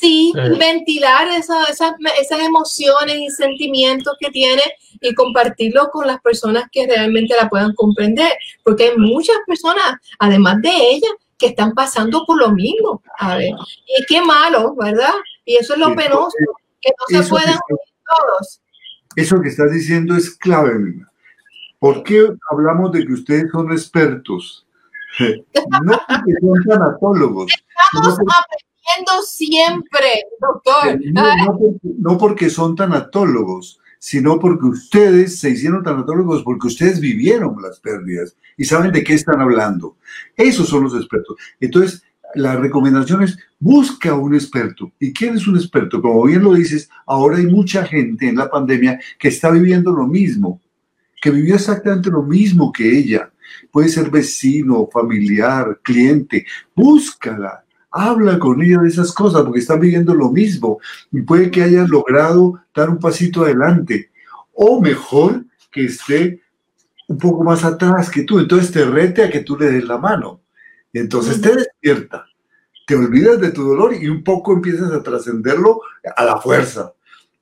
Sí, ventilar esas, esas emociones y sentimientos que tiene y compartirlo con las personas que realmente la puedan comprender, porque hay muchas personas, además de ella, que están pasando por lo mismo. A ver, y qué malo, ¿verdad? Y eso es lo penoso, que no se pueden todos. Eso que estás diciendo es clave, ¿Por qué hablamos de que ustedes son expertos? no porque son tanatólogos. Estamos aprendiendo siempre, doctor. Eh, no, porque, son tanatólogos, sino porque ustedes se hicieron tanatólogos porque ustedes vivieron las pérdidas y saben de qué están hablando. Esos son los expertos. Entonces, la recomendación es busca un experto. ¿Y quién es un experto? Como bien lo dices, ahora hay mucha gente en la pandemia que está viviendo lo mismo, que vivió exactamente lo mismo que ella. Puede ser vecino, familiar, cliente. Búscala, habla con ella de esas cosas porque están viviendo lo mismo y puede que haya logrado dar un pasito adelante. O mejor, que esté un poco más atrás que tú. Entonces te rete a que tú le des la mano. Entonces te despierta, te olvidas de tu dolor y un poco empiezas a trascenderlo a la fuerza.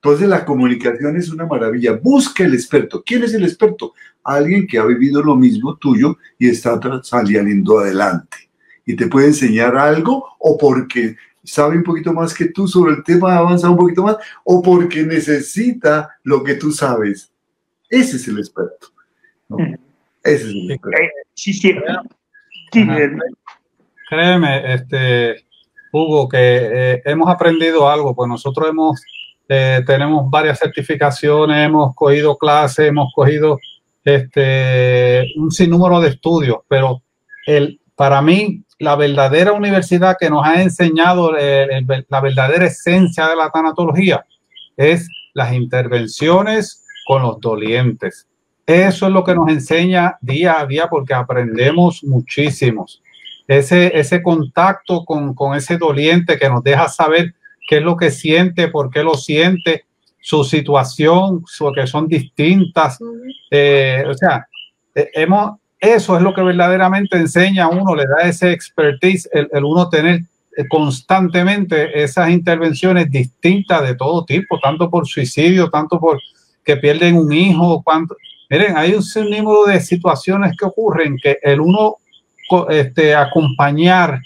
Entonces la comunicación es una maravilla. Busca el experto. ¿Quién es el experto? Alguien que ha vivido lo mismo tuyo y está saliendo adelante. Y te puede enseñar algo o porque sabe un poquito más que tú sobre el tema, avanza un poquito más, o porque necesita lo que tú sabes. Ese es el experto. Ese es el experto. Eh, sí, sí. Créeme, este, Hugo, que eh, hemos aprendido algo, pues nosotros hemos eh, tenemos varias certificaciones, hemos cogido clases, hemos cogido este, un sinnúmero de estudios, pero el, para mí la verdadera universidad que nos ha enseñado la verdadera esencia de la tanatología es las intervenciones con los dolientes. Eso es lo que nos enseña día a día porque aprendemos muchísimos. Ese, ese contacto con, con ese doliente que nos deja saber qué es lo que siente, por qué lo siente, su situación, que son distintas. Eh, o sea, eh, hemos, eso es lo que verdaderamente enseña a uno, le da ese expertise, el, uno tener eh, constantemente esas intervenciones distintas de todo tipo, tanto por suicidio, tanto por que pierden un hijo, cuánto. Miren, hay un sinnúmero de situaciones que ocurren que el uno este, acompañar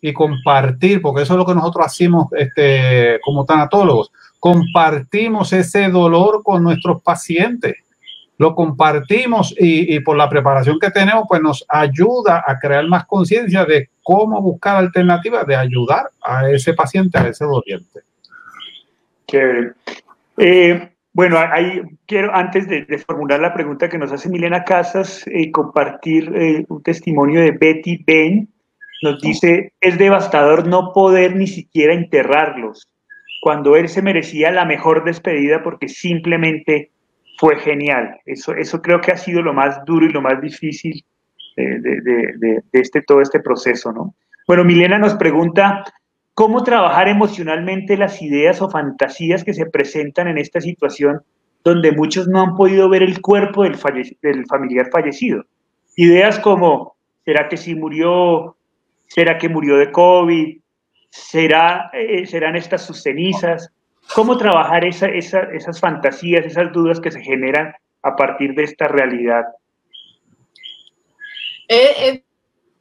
y compartir, porque eso es lo que nosotros hacemos este, como tanatólogos, compartimos ese dolor con nuestros pacientes, lo compartimos y, y por la preparación que tenemos, pues nos ayuda a crear más conciencia de cómo buscar alternativas de ayudar a ese paciente, a ese doliente. Chévere. Eh, bueno, ahí quiero, antes de, formular la pregunta que nos hace Milena Casas, eh, compartir eh, un testimonio de Betty Ben, nos dice, es devastador no poder ni siquiera enterrarlos, cuando él se merecía la mejor despedida porque simplemente fue genial. Eso, eso creo que ha sido lo más duro y lo más difícil de, este, todo este proceso, ¿no? Bueno, Milena nos pregunta, ¿cómo trabajar emocionalmente las ideas o fantasías que se presentan en esta situación donde muchos no han podido ver el cuerpo del, del familiar fallecido? Ideas como, ¿será que si murió ¿Será que murió de COVID? ¿Será, eh, ¿Serán estas sus cenizas? ¿Cómo trabajar esas fantasías, esas dudas que se generan a partir de esta realidad? Eh,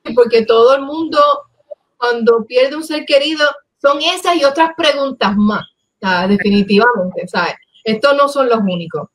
eh, porque todo el mundo, cuando pierde un ser querido, son esas y otras preguntas más, definitivamente, ¿sabes? Estos no son los únicos.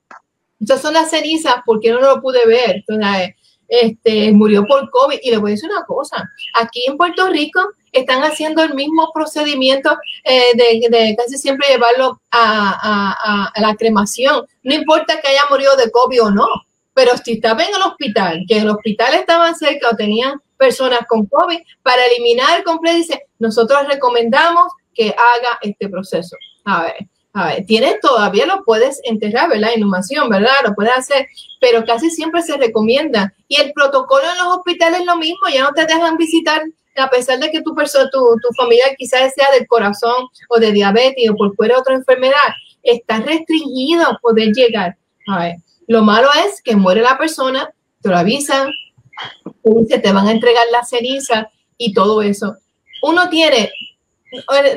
Estas son las cenizas, porque no lo pude ver? Entonces, este, murió por COVID. Y le voy a decir una cosa, aquí en Puerto Rico están haciendo el mismo procedimiento eh, de, casi siempre llevarlo a, la cremación. No importa que haya murido de COVID o no, pero si estaba en el hospital, que en el hospital estaban cerca o tenían personas con COVID, para eliminar el completo, nosotros recomendamos que haga este proceso. A ver, a ver, tienes todavía lo puedes enterrar, ¿verdad? Inhumación, ¿verdad? Lo puedes hacer, pero casi siempre se recomienda. Y el protocolo en los hospitales es lo mismo, ya no te dejan visitar, a pesar de que tu, persona, tu, tu familia quizás sea del corazón o de diabetes o por fuera otra enfermedad, está restringido a poder llegar. A ver, lo malo es que muere la persona, te lo avisan, se te van a entregar la ceniza y todo eso. Uno tiene,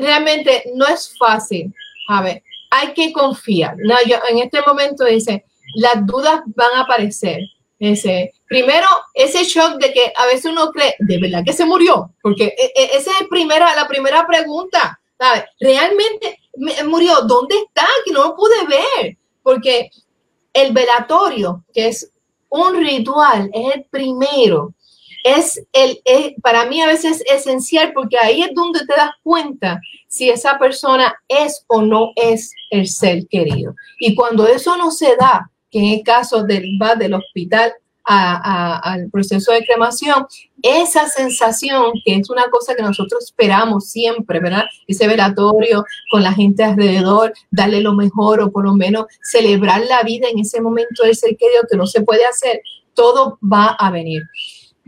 realmente no es fácil. A ver, hay que confiar. No, en este momento dice, las dudas van a aparecer. Ese, primero, ese shock de que a veces uno cree, ¿de verdad que se murió? Porque e, e, esa es primera, la primera pregunta. ¿sabes? Realmente, murió, ¿dónde está? Que no lo pude ver, porque el velatorio, que es un ritual, es el primero, es el, para mí a veces es esencial porque ahí es donde te das cuenta si esa persona es o no es el ser querido. Y cuando eso no se da, que en el caso del, va del hospital al proceso de cremación, esa sensación, que es una cosa que nosotros esperamos siempre, ¿verdad? Ese velatorio con la gente alrededor, darle lo mejor o por lo menos celebrar la vida en ese momento del ser querido que no se puede hacer, todo va a venir.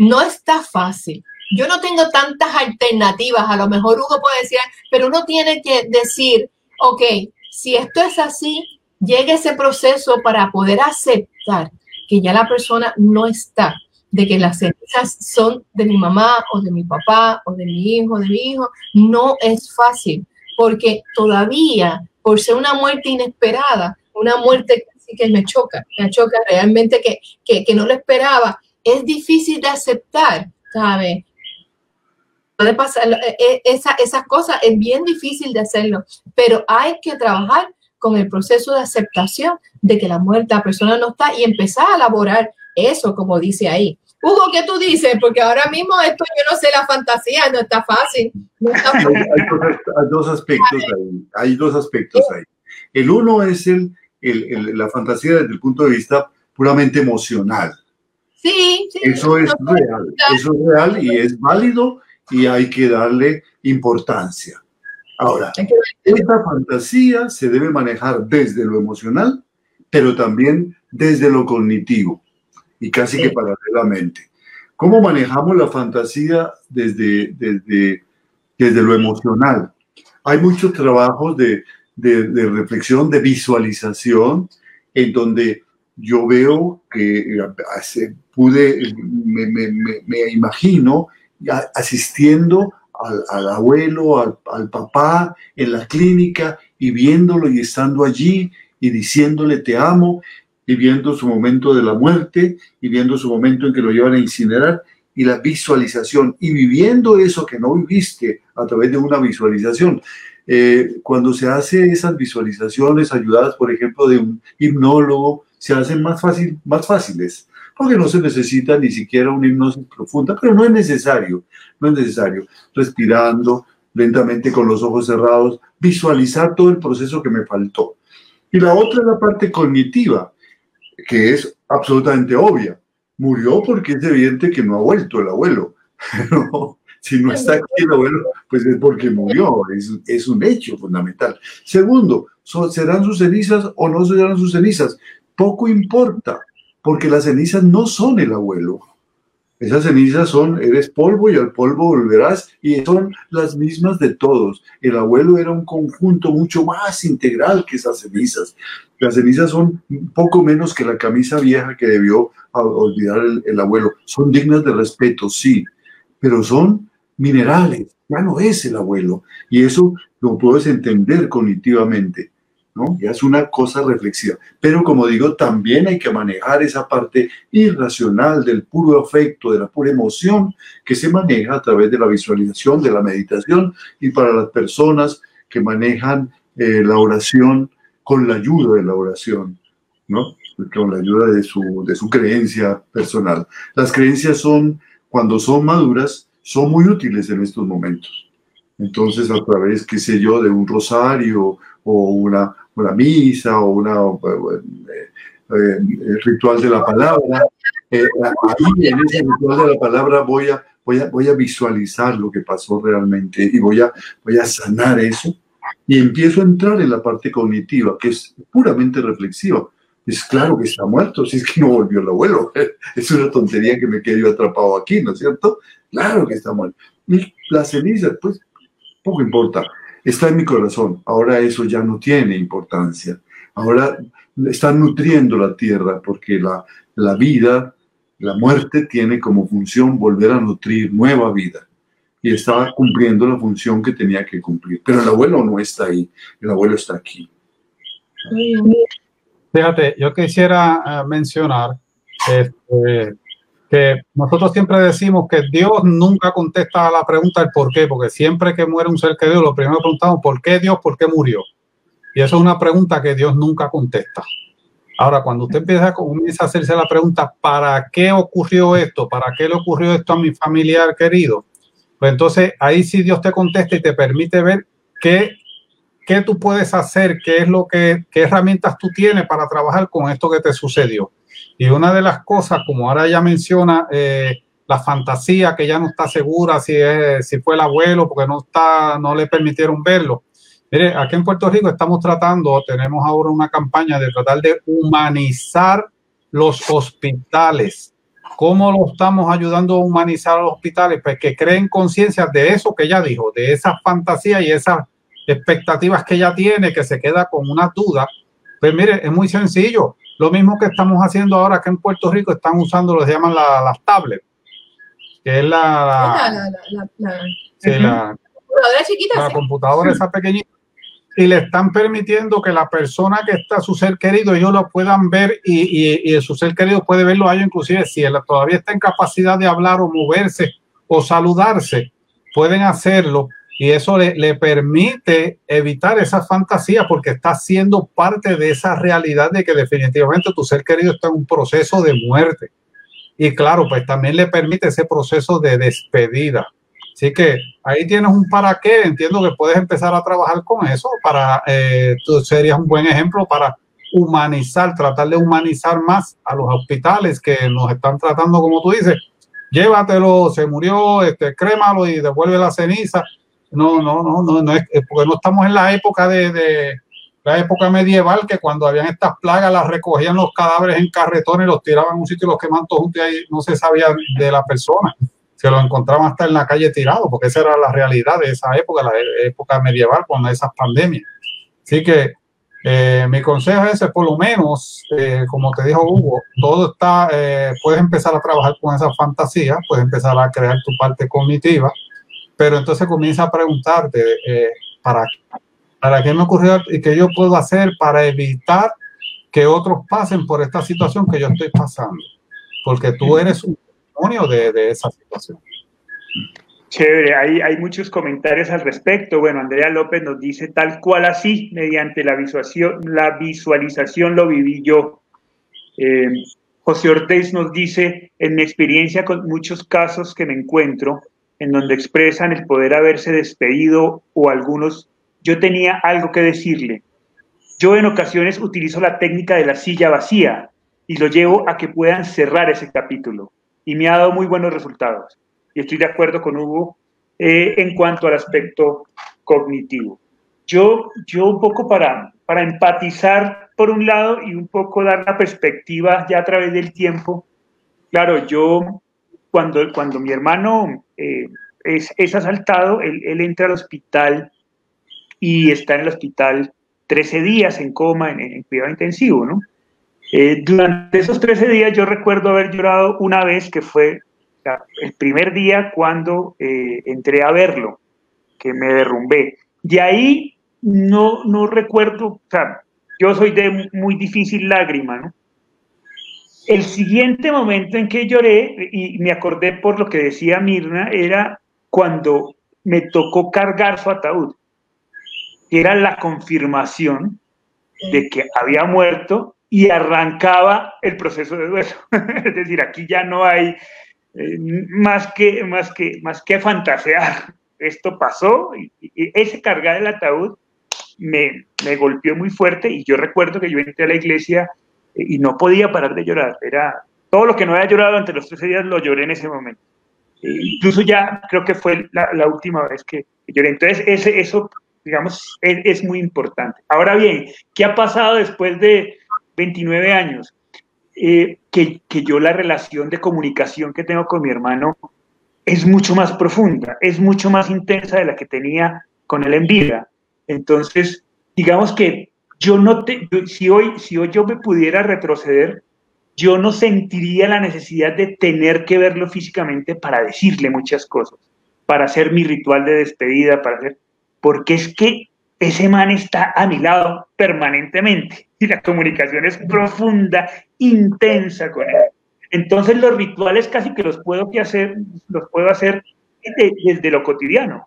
No está fácil. Yo no tengo tantas alternativas, a lo mejor Hugo puede decir, pero uno tiene que decir, ok, si esto es así, llega ese proceso para poder aceptar que ya la persona no está, de que las cenizas son de mi mamá o de mi papá o de mi hijo, de mi hijo, no es fácil, porque todavía, por ser una muerte inesperada, una muerte que, me choca, me choca realmente que, que, que no lo esperaba, es difícil de aceptar, ¿sabes? Puede pasar, eh, eh, esa, esas cosas es bien difícil de hacerlo, pero hay que trabajar con el proceso de aceptación de que la muerta la persona no está y empezar a elaborar eso, como dice ahí. Hugo, ¿qué tú dices? Porque ahora mismo esto yo no sé la fantasía, no está fácil. Hay, dos, aspectos ahí. Hay dos aspectos ahí. El uno es el, el, la fantasía desde el punto de vista puramente emocional. Sí, sí. Eso es real. Eso es real y es válido y hay que darle importancia. Ahora, esta fantasía se debe manejar desde lo emocional, pero también desde lo cognitivo y casi que paralelamente. ¿Cómo manejamos la fantasía desde, desde, desde lo emocional? Hay muchos trabajos de, de, reflexión, de visualización, en donde yo veo que eh, pude, me, me, me imagino asistiendo al, abuelo, al, papá en la clínica y viéndolo y estando allí y diciéndole te amo y viendo su momento de la muerte y viendo su momento en que lo llevan a incinerar y la visualización y viviendo eso que no viviste a través de una visualización. Eh, cuando se hace esas visualizaciones ayudadas, por ejemplo, de un hipnólogo, se hacen más, fácil, más fáciles porque no se necesita ni siquiera una hipnosis profunda, pero no es necesario, no es necesario. Respirando lentamente con los ojos cerrados, visualizar todo el proceso que me faltó. Y la otra es la parte cognitiva, que es absolutamente obvia. Murió porque es evidente que no ha vuelto el abuelo. si no está aquí el abuelo, pues es porque murió, es, es un hecho fundamental. Segundo, ¿serán sus cenizas o no serán sus cenizas? Poco importa porque las cenizas no son el abuelo. Esas cenizas son, eres polvo y al polvo volverás, y son las mismas de todos. El abuelo era un conjunto mucho más integral que esas cenizas. Las cenizas son poco menos que la camisa vieja que debió olvidar el, el abuelo. Son dignas de respeto, sí, pero son minerales, ya no es el abuelo. Y eso lo puedes entender cognitivamente. Ya es una cosa reflexiva. Pero como digo, también hay que manejar esa parte irracional del puro afecto, de la pura emoción que se maneja a través de la visualización, de la meditación y para las personas que manejan eh, la oración con la ayuda de la oración, ¿no? Con la ayuda de su, de su creencia personal. Las creencias son, cuando son maduras, son muy útiles en estos momentos. Entonces, a través, qué sé yo, de un rosario o una, una misa o una eh, eh, ritual de la palabra. Eh, ahí en ese ritual de la palabra voy a, voy, a, voy a visualizar lo que pasó realmente y voy a, voy a sanar eso y empiezo a entrar en la parte cognitiva, que es puramente reflexiva. Es claro que está muerto, si es que no volvió el abuelo. Es una tontería que me quedé yo atrapado aquí, ¿no es cierto? Claro que está muerto. Y la ceniza, pues, poco importa está en mi corazón. Ahora eso ya no tiene importancia. Ahora está nutriendo la tierra porque la, la vida, la muerte tiene como función volver a nutrir nueva vida. Y está cumpliendo la función que tenía que cumplir. Pero el abuelo no está ahí, el abuelo está aquí. Fíjate, yo quisiera eh, mencionar este, que nosotros siempre decimos que Dios nunca contesta a la pregunta del por qué, porque siempre que muere un ser querido, lo primero que preguntamos, ¿por qué Dios? ¿Por qué murió? Y eso es una pregunta que Dios nunca contesta. Ahora, cuando usted empieza, a hacerse la pregunta, ¿para qué ocurrió esto? ¿Para qué le ocurrió esto a mi familiar querido? Pues entonces ahí sí Dios te contesta y te permite ver qué, qué tú puedes hacer, qué es lo que, qué herramientas tú tienes para trabajar con esto que te sucedió. Y una de las cosas, como ahora ya menciona, eh, la fantasía que ya no está segura si, es, si fue el abuelo porque no, está, no le permitieron verlo. Mire, aquí en Puerto Rico estamos tratando, tenemos ahora una campaña de tratar de humanizar los hospitales. ¿Cómo lo estamos ayudando a humanizar a los hospitales? Pues que creen conciencia de eso que ella dijo, de esa fantasía y esas expectativas que ella tiene, que se queda con una duda. Pues mire, es muy sencillo. Lo mismo que estamos haciendo ahora que en Puerto Rico están usando lo que llaman las tablets, que es la, la, computadora chiquita. La computadora esa pequeñita. Y le están permitiendo que la persona que está, su ser querido, ellos lo puedan ver y, y, su ser querido puede verlo a ellos, inclusive si él todavía está en capacidad de hablar o moverse o saludarse, pueden hacerlo y eso le, permite evitar esa fantasía porque está siendo parte de esa realidad de que definitivamente tu ser querido está en un proceso de muerte. Y claro, pues también le permite ese proceso de despedida. Así que ahí tienes un para qué, entiendo que puedes empezar a trabajar con eso para, eh, tú serías un buen ejemplo para humanizar, tratar de humanizar más a los hospitales que nos están tratando, como tú dices, llévatelo, se murió, este, crémalo y devuelve la ceniza no, no, no, no, no es porque no estamos en la época de, la época medieval que cuando habían estas plagas las recogían los cadáveres en carretones, los tiraban en un sitio y los quemaban todos juntos y ahí no se sabía de la persona. Se los encontraban hasta en la calle tirado, porque esa era la realidad de esa época, la época medieval, con esas pandemias. Así que eh, mi consejo es por lo menos, eh, como te dijo Hugo, todo está, eh, puedes empezar a trabajar con esa fantasía, puedes empezar a crear tu parte cognitiva, pero entonces comienza a preguntarte, eh, ¿para, ¿para qué me ocurrió y qué yo puedo hacer para evitar que otros pasen por esta situación que yo estoy pasando? Porque tú eres un demonio de, de esa situación. Chévere, hay, hay muchos comentarios al respecto. Bueno, Andrea López nos dice tal cual así, mediante la visualización, la visualización lo viví yo. Eh, José Ortiz nos dice, en mi experiencia con muchos casos que me encuentro, en donde expresan el poder haberse despedido o algunos, yo tenía algo que decirle. Yo en ocasiones utilizo la técnica de la silla vacía y lo llevo a que puedan cerrar ese capítulo y me ha dado muy buenos resultados. Y estoy de acuerdo con Hugo eh, en cuanto al aspecto cognitivo. Yo, yo un poco para, para empatizar por un lado y un poco dar la perspectiva ya a través del tiempo. Claro, yo cuando, cuando mi hermano eh, es, es, asaltado, él, él, entra al hospital y está en el hospital 13 días en coma, en, cuidado intensivo, ¿no? Eh, durante esos 13 días yo recuerdo haber llorado una vez que fue el primer día cuando eh, entré a verlo, que me derrumbé. De ahí no, no recuerdo, o sea, yo soy de muy difícil lágrima, ¿no? El siguiente momento en que lloré, y me acordé por lo que decía Mirna, era cuando me tocó cargar su ataúd. Era la confirmación de que había muerto y arrancaba el proceso de duelo. es decir, aquí ya no hay eh, más, que, más, que, más que fantasear. Esto pasó y, ese cargar el ataúd me, me golpeó muy fuerte y yo recuerdo que yo entré a la iglesia y no podía parar de llorar. Era todo lo que no había llorado ante los 13 días lo lloré en ese momento. E incluso ya creo que fue la, última vez que lloré. Entonces, ese, eso, digamos, es, muy importante. Ahora bien, ¿qué ha pasado después de 29 años? Eh, que, que yo la relación de comunicación que tengo con mi hermano es mucho más profunda, es mucho más intensa de la que tenía con él en vida. Entonces, digamos que yo no te, si hoy, si hoy yo me pudiera retroceder, yo no sentiría la necesidad de tener que verlo físicamente para decirle muchas cosas, para hacer mi ritual de despedida, para hacer, porque es que ese man está a mi lado permanentemente y la comunicación es profunda, intensa con él. Entonces los rituales casi que los puedo que hacer, los puedo hacer desde, lo cotidiano.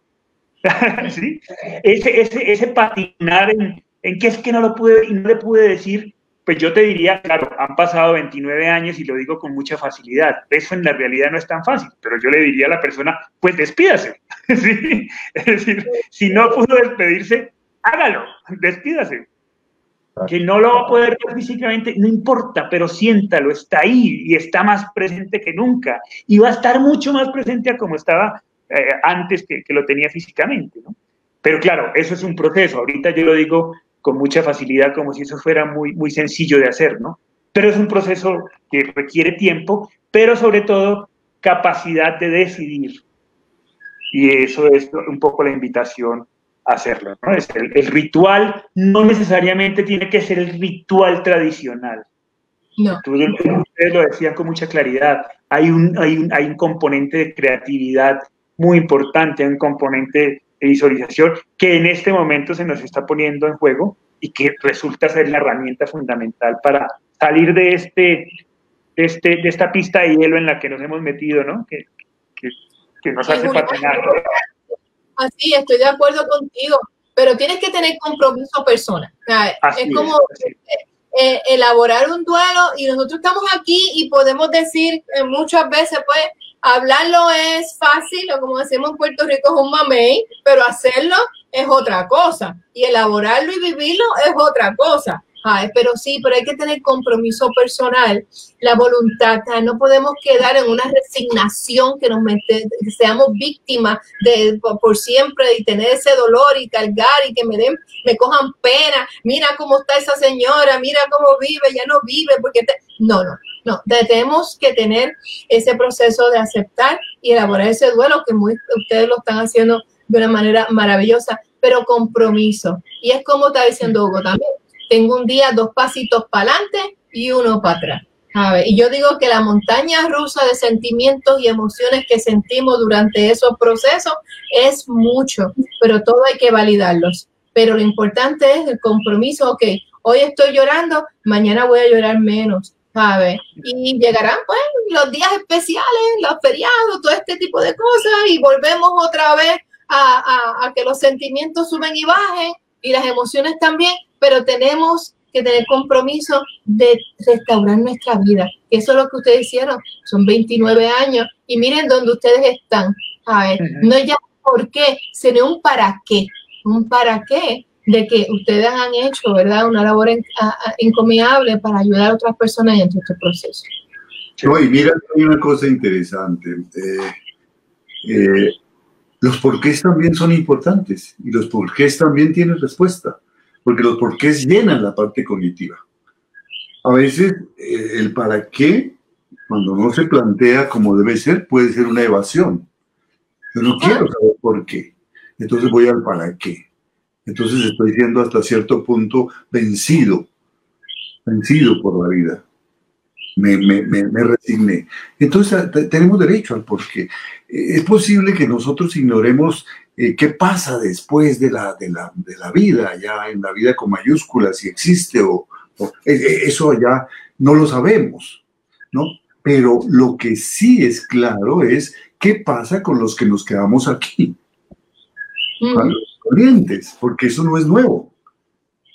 ¿Sí? Ese, ese, ese patinar en, ¿En qué es que no lo pude y no le pude decir? Pues yo te diría, claro, han pasado 29 años y lo digo con mucha facilidad. Eso en la realidad no es tan fácil, pero yo le diría a la persona, pues despídase. Es decir, si no pudo despedirse, hágalo, despídase. Que no lo va a poder ver físicamente, no importa, pero siéntalo, está ahí y está más presente que nunca. Y va a estar mucho más presente a como estaba eh, antes que, que, lo tenía físicamente, ¿no? Pero claro, eso es un proceso. Ahorita yo lo digo con mucha facilidad, como si eso fuera muy, muy sencillo de hacer, ¿no? Pero es un proceso que requiere tiempo, pero sobre todo capacidad de decidir. Y eso es un poco la invitación a hacerlo. ¿no? Es el, el, ritual no necesariamente tiene que ser el ritual tradicional. No. Ustedes lo decían con mucha claridad. Hay un, hay, un, hay un componente de creatividad muy importante, un componente visualización que en este momento se nos está poniendo en juego y que resulta ser la herramienta fundamental para salir de este, de, este, de esta pista de hielo en la que nos hemos metido, ¿no? Que, que, que nos hace patinar. Así, estoy de acuerdo contigo, pero tienes que tener compromiso personal. es como eh, elaborar un duelo y nosotros estamos aquí y podemos decir eh, muchas veces, pues, hablarlo es fácil, como decimos en Puerto Rico es un mamey, pero hacerlo es otra cosa. Y elaborarlo y vivirlo es otra cosa. Ay, pero sí, pero hay que tener compromiso personal, la voluntad. No podemos quedar en una resignación que nos mete, que seamos víctimas de por siempre y tener ese dolor y cargar y que me den, me cojan pena. Mira cómo está esa señora, mira cómo vive, ya no vive, porque no, no, no. Tenemos que tener ese proceso de aceptar y elaborar ese duelo que muy, ustedes lo están haciendo de una manera maravillosa, pero compromiso. Y es como está diciendo Hugo también tengo un día dos pasitos para adelante y uno para atrás. Y yo digo que la montaña rusa de sentimientos y emociones que sentimos durante esos procesos es mucho, pero todo hay que validarlos. Pero lo importante es el compromiso, ok, hoy estoy llorando, mañana voy a llorar menos, ¿sabes? Y llegarán pues los días especiales, los feriados, todo este tipo de cosas y volvemos otra vez a, a, a que los sentimientos suben y bajen y las emociones también, pero tenemos que tener compromiso de restaurar nuestra vida. Eso es lo que ustedes hicieron. Son 29 años y miren dónde ustedes están. A ver, no ya por qué, sino un para qué. Un para qué de que ustedes han hecho, ¿verdad? Una labor encomiable para ayudar a otras personas en este proceso. Y mira, hay una cosa interesante. Eh, eh, los porqués también son importantes y los porqués también tienen respuesta porque los porqués llenan la parte cognitiva. A veces eh, el para qué, cuando no se plantea como debe ser, puede ser una evasión. Yo no quiero saber por qué. Entonces voy al para qué. Entonces estoy siendo hasta cierto punto vencido, vencido por la vida. Me, me, me, me resigné. Entonces tenemos derecho al porqué. Es posible que nosotros ignoremos eh, qué pasa después de la, de, la, de la vida, ya en la vida con mayúsculas, si existe o, eh, eh, eso ya no lo sabemos, ¿no? Pero lo que sí es claro es qué pasa con los que nos quedamos aquí, con los corrientes, porque eso no es nuevo.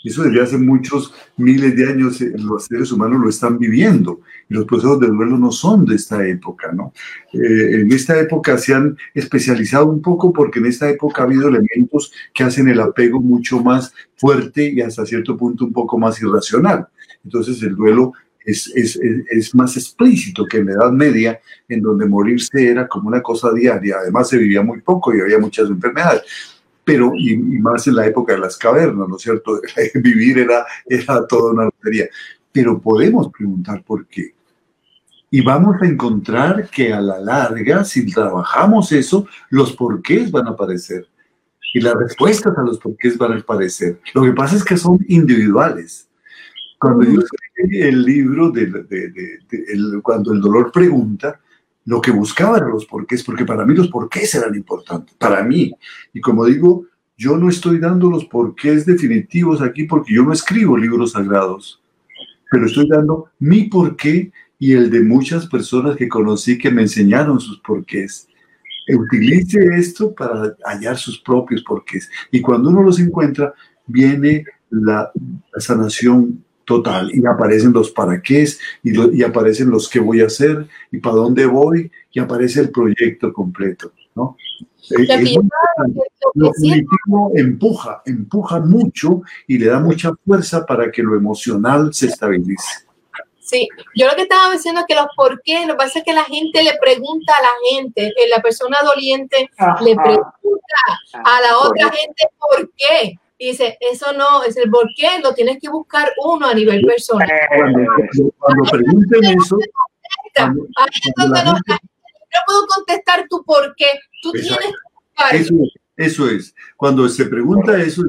Eso desde hace muchos miles de años eh, los seres humanos lo están viviendo y los procesos de duelo no son de esta época, ¿no? Eh, en esta época se han especializado un poco porque en esta época ha habido elementos que hacen el apego mucho más fuerte y hasta cierto punto un poco más irracional. Entonces el duelo es, es, es, más explícito que en la Edad Media, en donde morirse era como una cosa diaria. Además, se vivía muy poco y había muchas enfermedades pero y, más en la época de las cavernas, ¿no es cierto? Vivir era, era toda una lotería. Pero podemos preguntar por qué. Y vamos a encontrar que a la larga, si trabajamos eso, los porqués van a aparecer. Y las respuestas a los porqués van a aparecer. Lo que pasa es que son individuales. Cuando yo escribí el libro de, de, de, el, Cuando el dolor pregunta, lo que buscaba eran los porqués, porque para mí los porqués eran importantes, para mí. Y como digo, yo no estoy dando los porqués definitivos aquí porque yo no escribo libros sagrados, pero estoy dando mi porqué y el de muchas personas que conocí que me enseñaron sus porqués. Utilice esto para hallar sus propios porqués. Y cuando uno los encuentra, viene la, sanación total y aparecen los para qué y, y aparecen los que voy a hacer y para dónde voy y aparece el proyecto completo, ¿no? Eh, lo cognitivo empuja, empuja mucho y le da mucha fuerza para que lo emocional se estabilice. Sí, yo lo que estaba diciendo es que los por qué, lo que pasa es que la gente le pregunta a la gente, que la persona doliente le pregunta a la otra gente por qué. Dice, eso no, es el por qué, lo tienes que buscar uno a nivel personal. Cuando, pregunten eso, no puedo contestar tu por qué, tú tienes que buscar. Eso, eso es, cuando se pregunta eso,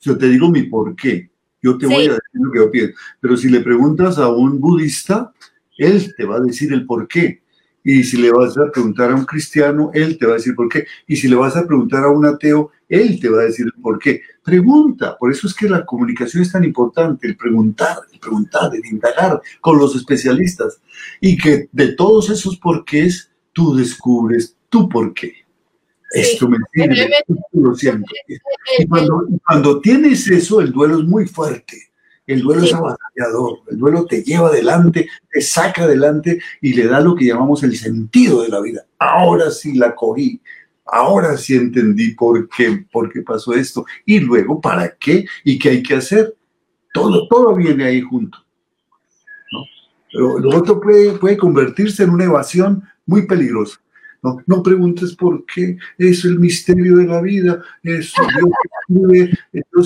yo te digo mi por qué yo te voy a decir lo que yo pienso. Pero si le preguntas a un budista, él te va a decir el por qué. Y si le vas a preguntar a un cristiano, él te va a decir por qué. Y si le vas a preguntar a un ateo, él te va a decir el por qué. Pregunta. Por eso es que la comunicación es tan importante, el preguntar, el preguntar, el indagar con los especialistas. Y que de todos esos porqués, tú descubres tu por qué. Esto me sirve, lo siento. Y cuando, cuando tienes eso, el duelo es muy fuerte. El duelo es avasallador, el duelo te lleva adelante, te saca adelante y le da lo que llamamos el sentido de la vida. Ahora sí la cogí, ahora sí entendí por qué, por qué pasó esto y luego para qué y qué hay que hacer. Todo, todo viene ahí junto. ¿no? Lo otro puede, convertirse en una evasión muy peligrosa. No, no preguntes por qué, es el misterio de la vida, Dios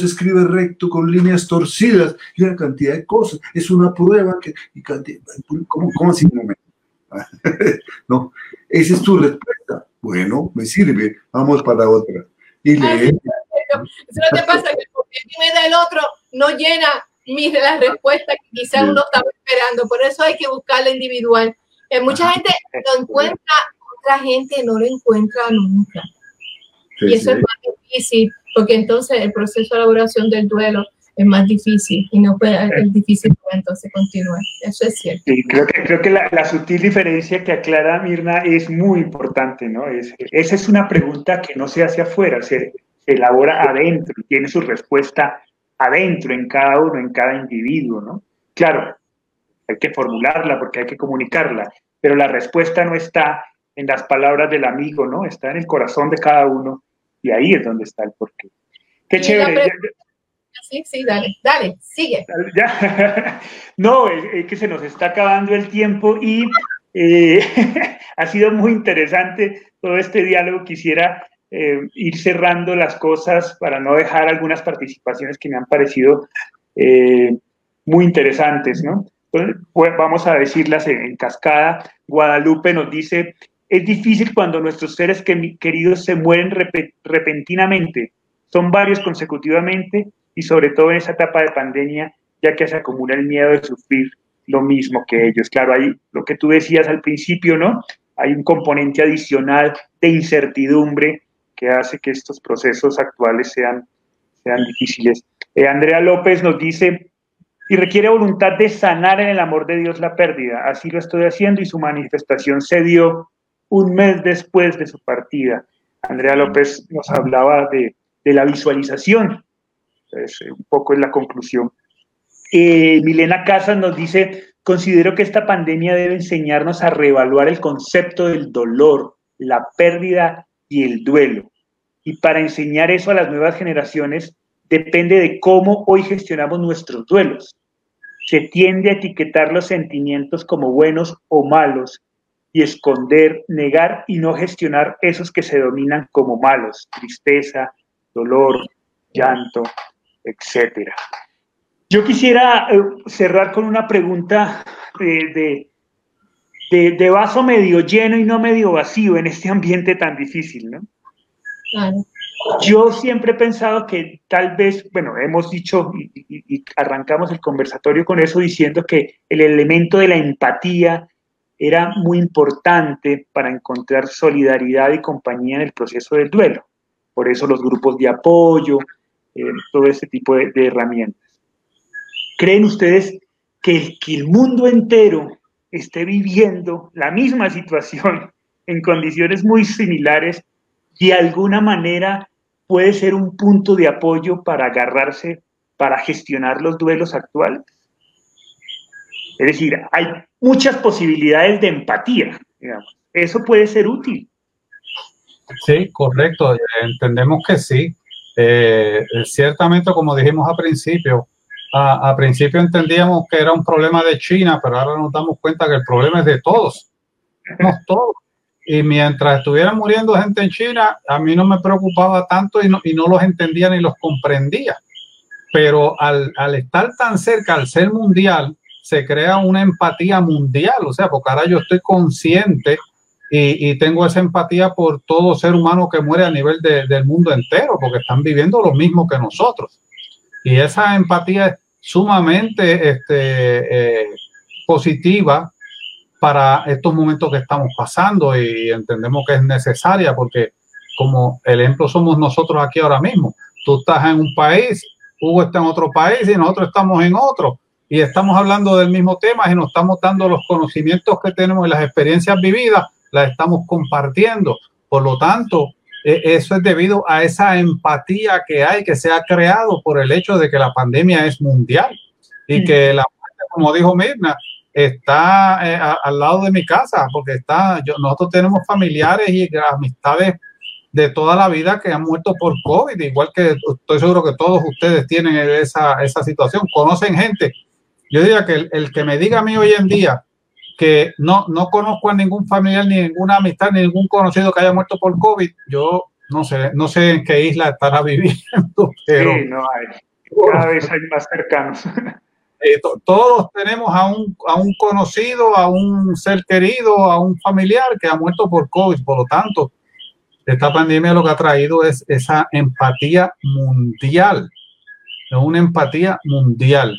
escribe, recto con líneas torcidas y una cantidad de cosas, es una prueba que, y ¿cómo, cómo así? no, esa es tu respuesta. Bueno, me sirve, vamos para otra. Y. Eso no te pasa que el me da el otro no llena la respuesta que quizá uno estaba esperando, por eso hay que buscarla individual. Eh, mucha gente lo encuentra la gente no lo encuentra nunca. y eso es más difícil, porque entonces el proceso de elaboración del duelo es más difícil y no puede, es difícil entonces continuar. Eso es cierto. Sí, creo que, creo que la, sutil diferencia que aclara Mirna es muy importante, ¿no? Es, esa es una pregunta que no se hace afuera, se, se elabora adentro y tiene su respuesta adentro, en cada uno, en cada individuo, ¿no? Claro, hay que formularla porque hay que comunicarla, pero la respuesta no está en las palabras del amigo, ¿no? Está en el corazón de cada uno y ahí es donde está el porqué. Qué chévere. Sí, sí, dale, dale, sigue. no, es, que se nos está acabando el tiempo y eh, ha sido muy interesante todo este diálogo. Quisiera eh, ir cerrando las cosas para no dejar algunas participaciones que me han parecido eh, muy interesantes, ¿no? Pues vamos a decirlas en cascada. Guadalupe nos dice, es difícil cuando nuestros seres queridos se mueren repentinamente. Son varios consecutivamente y sobre todo en esa etapa de pandemia, ya que se acumula el miedo de sufrir lo mismo que ellos. Claro, hay lo que tú decías al principio, ¿no? Hay un componente adicional de incertidumbre que hace que estos procesos actuales sean, sean difíciles. Eh, Andrea López nos dice, y requiere voluntad de sanar en el amor de Dios la pérdida. Así lo estoy haciendo y su manifestación se dio un mes después de su partida. Andrea López nos hablaba de, la visualización, es un poco en la conclusión. Eh, Milena Casas nos dice, considero que esta pandemia debe enseñarnos a reevaluar el concepto del dolor, la pérdida y el duelo. Y para enseñar eso a las nuevas generaciones depende de cómo hoy gestionamos nuestros duelos. Se tiende a etiquetar los sentimientos como buenos o malos y esconder, negar y no gestionar esos que se dominan como malos, tristeza, dolor, llanto, etc. Yo quisiera eh, cerrar con una pregunta de, de, vaso medio lleno y no medio vacío en este ambiente tan difícil, ¿no? Yo siempre he pensado que tal vez, bueno, hemos dicho y, arrancamos el conversatorio con eso diciendo que el elemento de la empatía era muy importante para encontrar solidaridad y compañía en el proceso del duelo. Por eso los grupos de apoyo, eh, todo ese tipo de, herramientas. ¿Creen ustedes que, el mundo entero esté viviendo la misma situación en condiciones muy similares, de alguna manera puede ser un punto de apoyo para agarrarse para gestionar los duelos actuales? Es decir, hay muchas posibilidades de empatía, digamos. Eso puede ser útil. Sí, correcto. Entendemos que sí. Eh, ciertamente, como dijimos a principio, a, principio entendíamos que era un problema de China, pero ahora nos damos cuenta que el problema es de todos. todos. Y mientras estuvieran muriendo gente en China, a mí no me preocupaba tanto y no, y no los entendía ni los comprendía. Pero al, al estar tan cerca, al ser mundial, se crea una empatía mundial. O sea, porque ahora yo estoy consciente y, tengo esa empatía por todo ser humano que muere a nivel del mundo entero, porque están viviendo lo mismo que nosotros. Y esa empatía es sumamente este, eh, positiva para estos momentos que estamos pasando y entendemos que es necesaria porque como el ejemplo somos nosotros aquí ahora mismo. Tú estás en un país, Hugo está en otro país y nosotros estamos en otro y estamos hablando del mismo tema y nos estamos dando los conocimientos que tenemos y las experiencias vividas la estamos compartiendo. Por lo tanto, e, eso es debido a esa empatía que hay, que se ha creado por el hecho de que la pandemia es mundial y que la como dijo Mirna, está eh, al lado de mi casa, porque está, yo, nosotros tenemos familiares y amistades de toda la vida que han muerto por COVID, igual que estoy seguro que todos ustedes tienen esa, esa situación, conocen gente. Yo diría que el, el que me diga a mí hoy en día que no, no conozco a ningún familiar, ni ninguna amistad, ni ningún conocido que haya muerto por COVID. Yo no sé, no sé en qué isla estará viviendo, pero... Sí, no hay. Cada vez hay más cercanos. Eh, todos tenemos a un, a un conocido, a un ser querido, a un familiar que ha muerto por COVID. Por lo tanto, esta pandemia lo que ha traído es esa empatía mundial. Es una empatía mundial.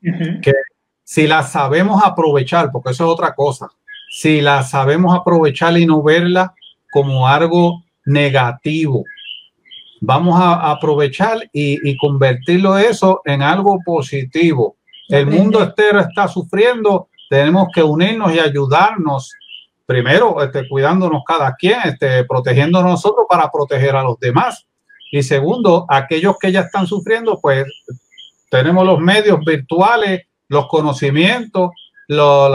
Que si la sabemos aprovechar, porque eso es otra cosa, si la sabemos aprovechar y no verla como algo negativo, vamos a aprovechar y, convertirlo eso en algo positivo. El mundo entero está sufriendo, tenemos que unirnos y ayudarnos. Primero, este, cuidándonos cada quien, este, protegiendo a nosotros para proteger a los demás. Y segundo, aquellos que ya están sufriendo, pues tenemos los medios virtuales los conocimientos, los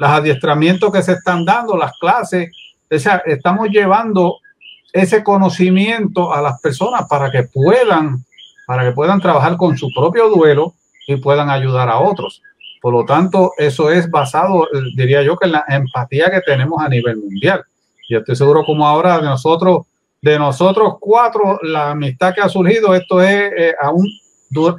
adiestramientos que se están dando, las clases. O sea, estamos llevando ese conocimiento a las personas para que puedan, para que puedan trabajar con su propio duelo y puedan ayudar a otros. Por lo tanto, eso es basado, diría yo, que en la empatía que tenemos a nivel mundial. Y estoy seguro como ahora de nosotros, de nosotros cuatro, la amistad que ha surgido, esto es eh, aún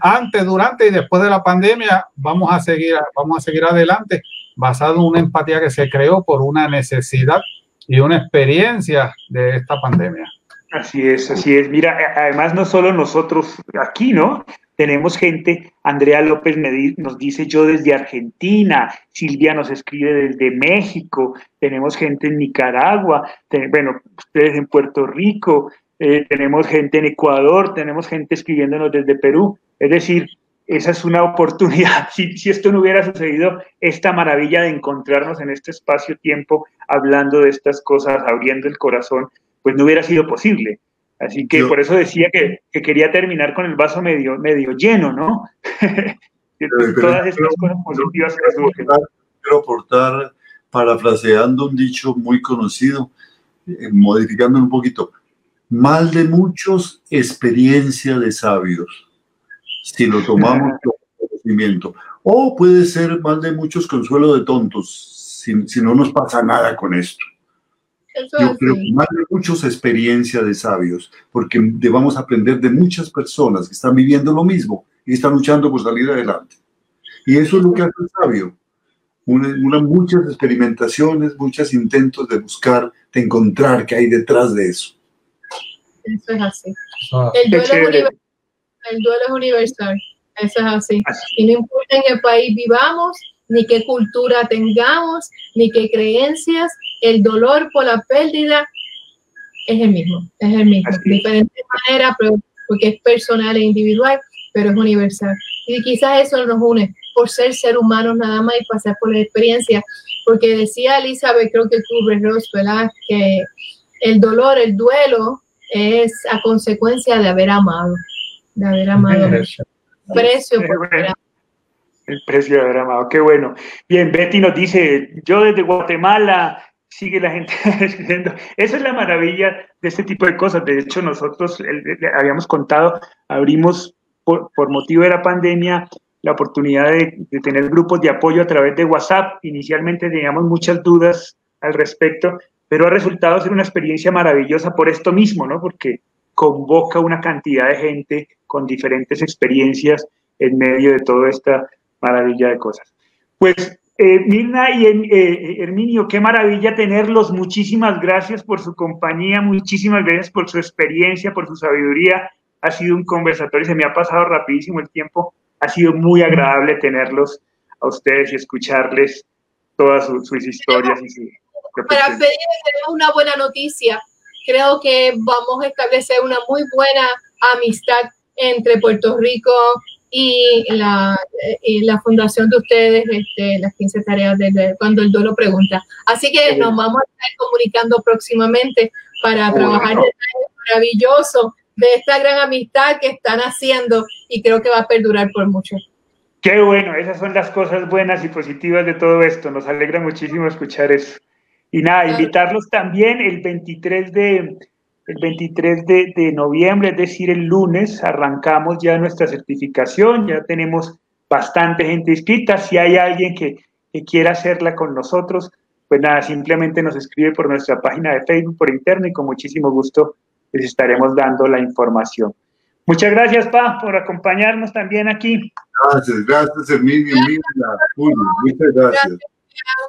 antes, durante y después de la pandemia, vamos a seguir, vamos a seguir adelante basado en una empatía que se creó por una necesidad y una experiencia de esta pandemia. Así es, así es. Mira, además no solo nosotros aquí, ¿no? Tenemos gente, Andrea López nos dice yo desde Argentina, Silvia nos escribe desde México, tenemos gente en Nicaragua, bueno, ustedes en Puerto Rico, eh, tenemos gente en Ecuador, tenemos gente escribiéndonos desde Perú. Es decir, esa es una oportunidad. Si, si esto no hubiera sucedido, esta maravilla de encontrarnos en este espacio-tiempo hablando de estas cosas, abriendo el corazón, pues no hubiera sido posible. Así que por eso decía que, que, quería terminar con el vaso medio, medio lleno, ¿no? Todas estas cosas positivas que Quiero aportar, parafraseando un dicho muy conocido, eh, modificando un poquito, mal de muchos, experiencia de sabios, si lo tomamos como conocimiento. O puede ser mal de muchos, consuelo de tontos, si, si no nos pasa nada con esto. Yo creo que mal de muchos, experiencia de sabios, porque debamos aprender de muchas personas que están viviendo lo mismo y están luchando por salir adelante. Y eso es lo que hace el sabio. Una, muchas experimentaciones, muchos intentos de buscar, de encontrar qué hay detrás de eso. Eso es así. Ah. el, duelo es universal. Eso es así. Y no importa en qué país vivamos, ni qué cultura tengamos, ni qué creencias, el dolor por la pérdida es el mismo. Es el mismo. De diferente manera, porque es personal e individual, pero es universal. Y quizás eso nos une por ser ser humanos nada más y pasar por la experiencia. Porque decía Elizabeth, creo que tú, Ross, ¿verdad? Que el dolor, el duelo, es a consecuencia de haber amado. De haber amado. precio El precio de haber amado, qué bueno. Bien, Betty nos dice, yo desde Guatemala, sigue la gente escribiendo. Esa es la maravilla de este tipo de cosas. De hecho, nosotros habíamos contado, abrimos por, por, motivo de la pandemia la oportunidad de, de, tener grupos de apoyo a través de WhatsApp. Inicialmente teníamos muchas dudas al respecto, pero ha resultado ser una experiencia maravillosa por esto mismo, ¿no? Porque convoca una cantidad de gente con diferentes experiencias en medio de toda esta maravilla de cosas. Pues eh, Mirna y eh, Herminio, qué maravilla tenerlos. Muchísimas gracias por su compañía, muchísimas gracias por su experiencia, por su sabiduría. Ha sido un conversatorio, se me ha pasado rapidísimo el tiempo. Ha sido muy agradable tenerlos a ustedes y escucharles todas sus, historias. Y Para pedir tenemos una buena noticia. Creo que vamos a establecer una muy buena amistad entre Puerto Rico y la, la fundación de ustedes, este, las 15 tareas de, cuando el duelo pregunta. Así que nos vamos a estar comunicando próximamente para trabajar el maravilloso de esta gran amistad que están haciendo y creo que va a perdurar por mucho. Qué bueno, esas son las cosas buenas y positivas de todo esto. Nos alegra muchísimo escuchar eso. Y nada, invitarlos también el 23 de, el 23 de, noviembre, es decir, el lunes, arrancamos ya nuestra certificación, ya tenemos bastante gente inscrita. Si hay alguien que, quiera hacerla con nosotros, pues nada, simplemente nos escribe por nuestra página de Facebook, por internet y con muchísimo gusto les estaremos dando la información. Muchas gracias, Pa, por acompañarnos también aquí. Gracias, gracias, Emilio, muchas gracias.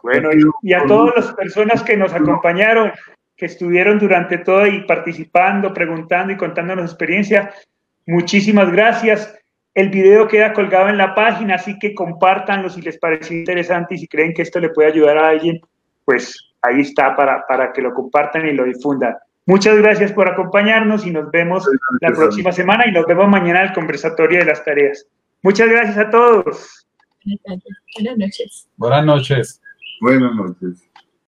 Bueno, y a todas las personas que nos acompañaron, que estuvieron durante todo y participando, preguntando y contándonos experiencia. Muchísimas gracias. El video queda colgado en la página, así que compártanlo si les pareció interesante y si creen que esto le puede ayudar a alguien, pues ahí está para, para que lo compartan y lo difundan. Muchas gracias por acompañarnos y nos vemos la próxima semana y nos vemos mañana en el conversatorio de las tareas. Muchas gracias a todos. Buenas noches. Buenas noches. Buenas noches.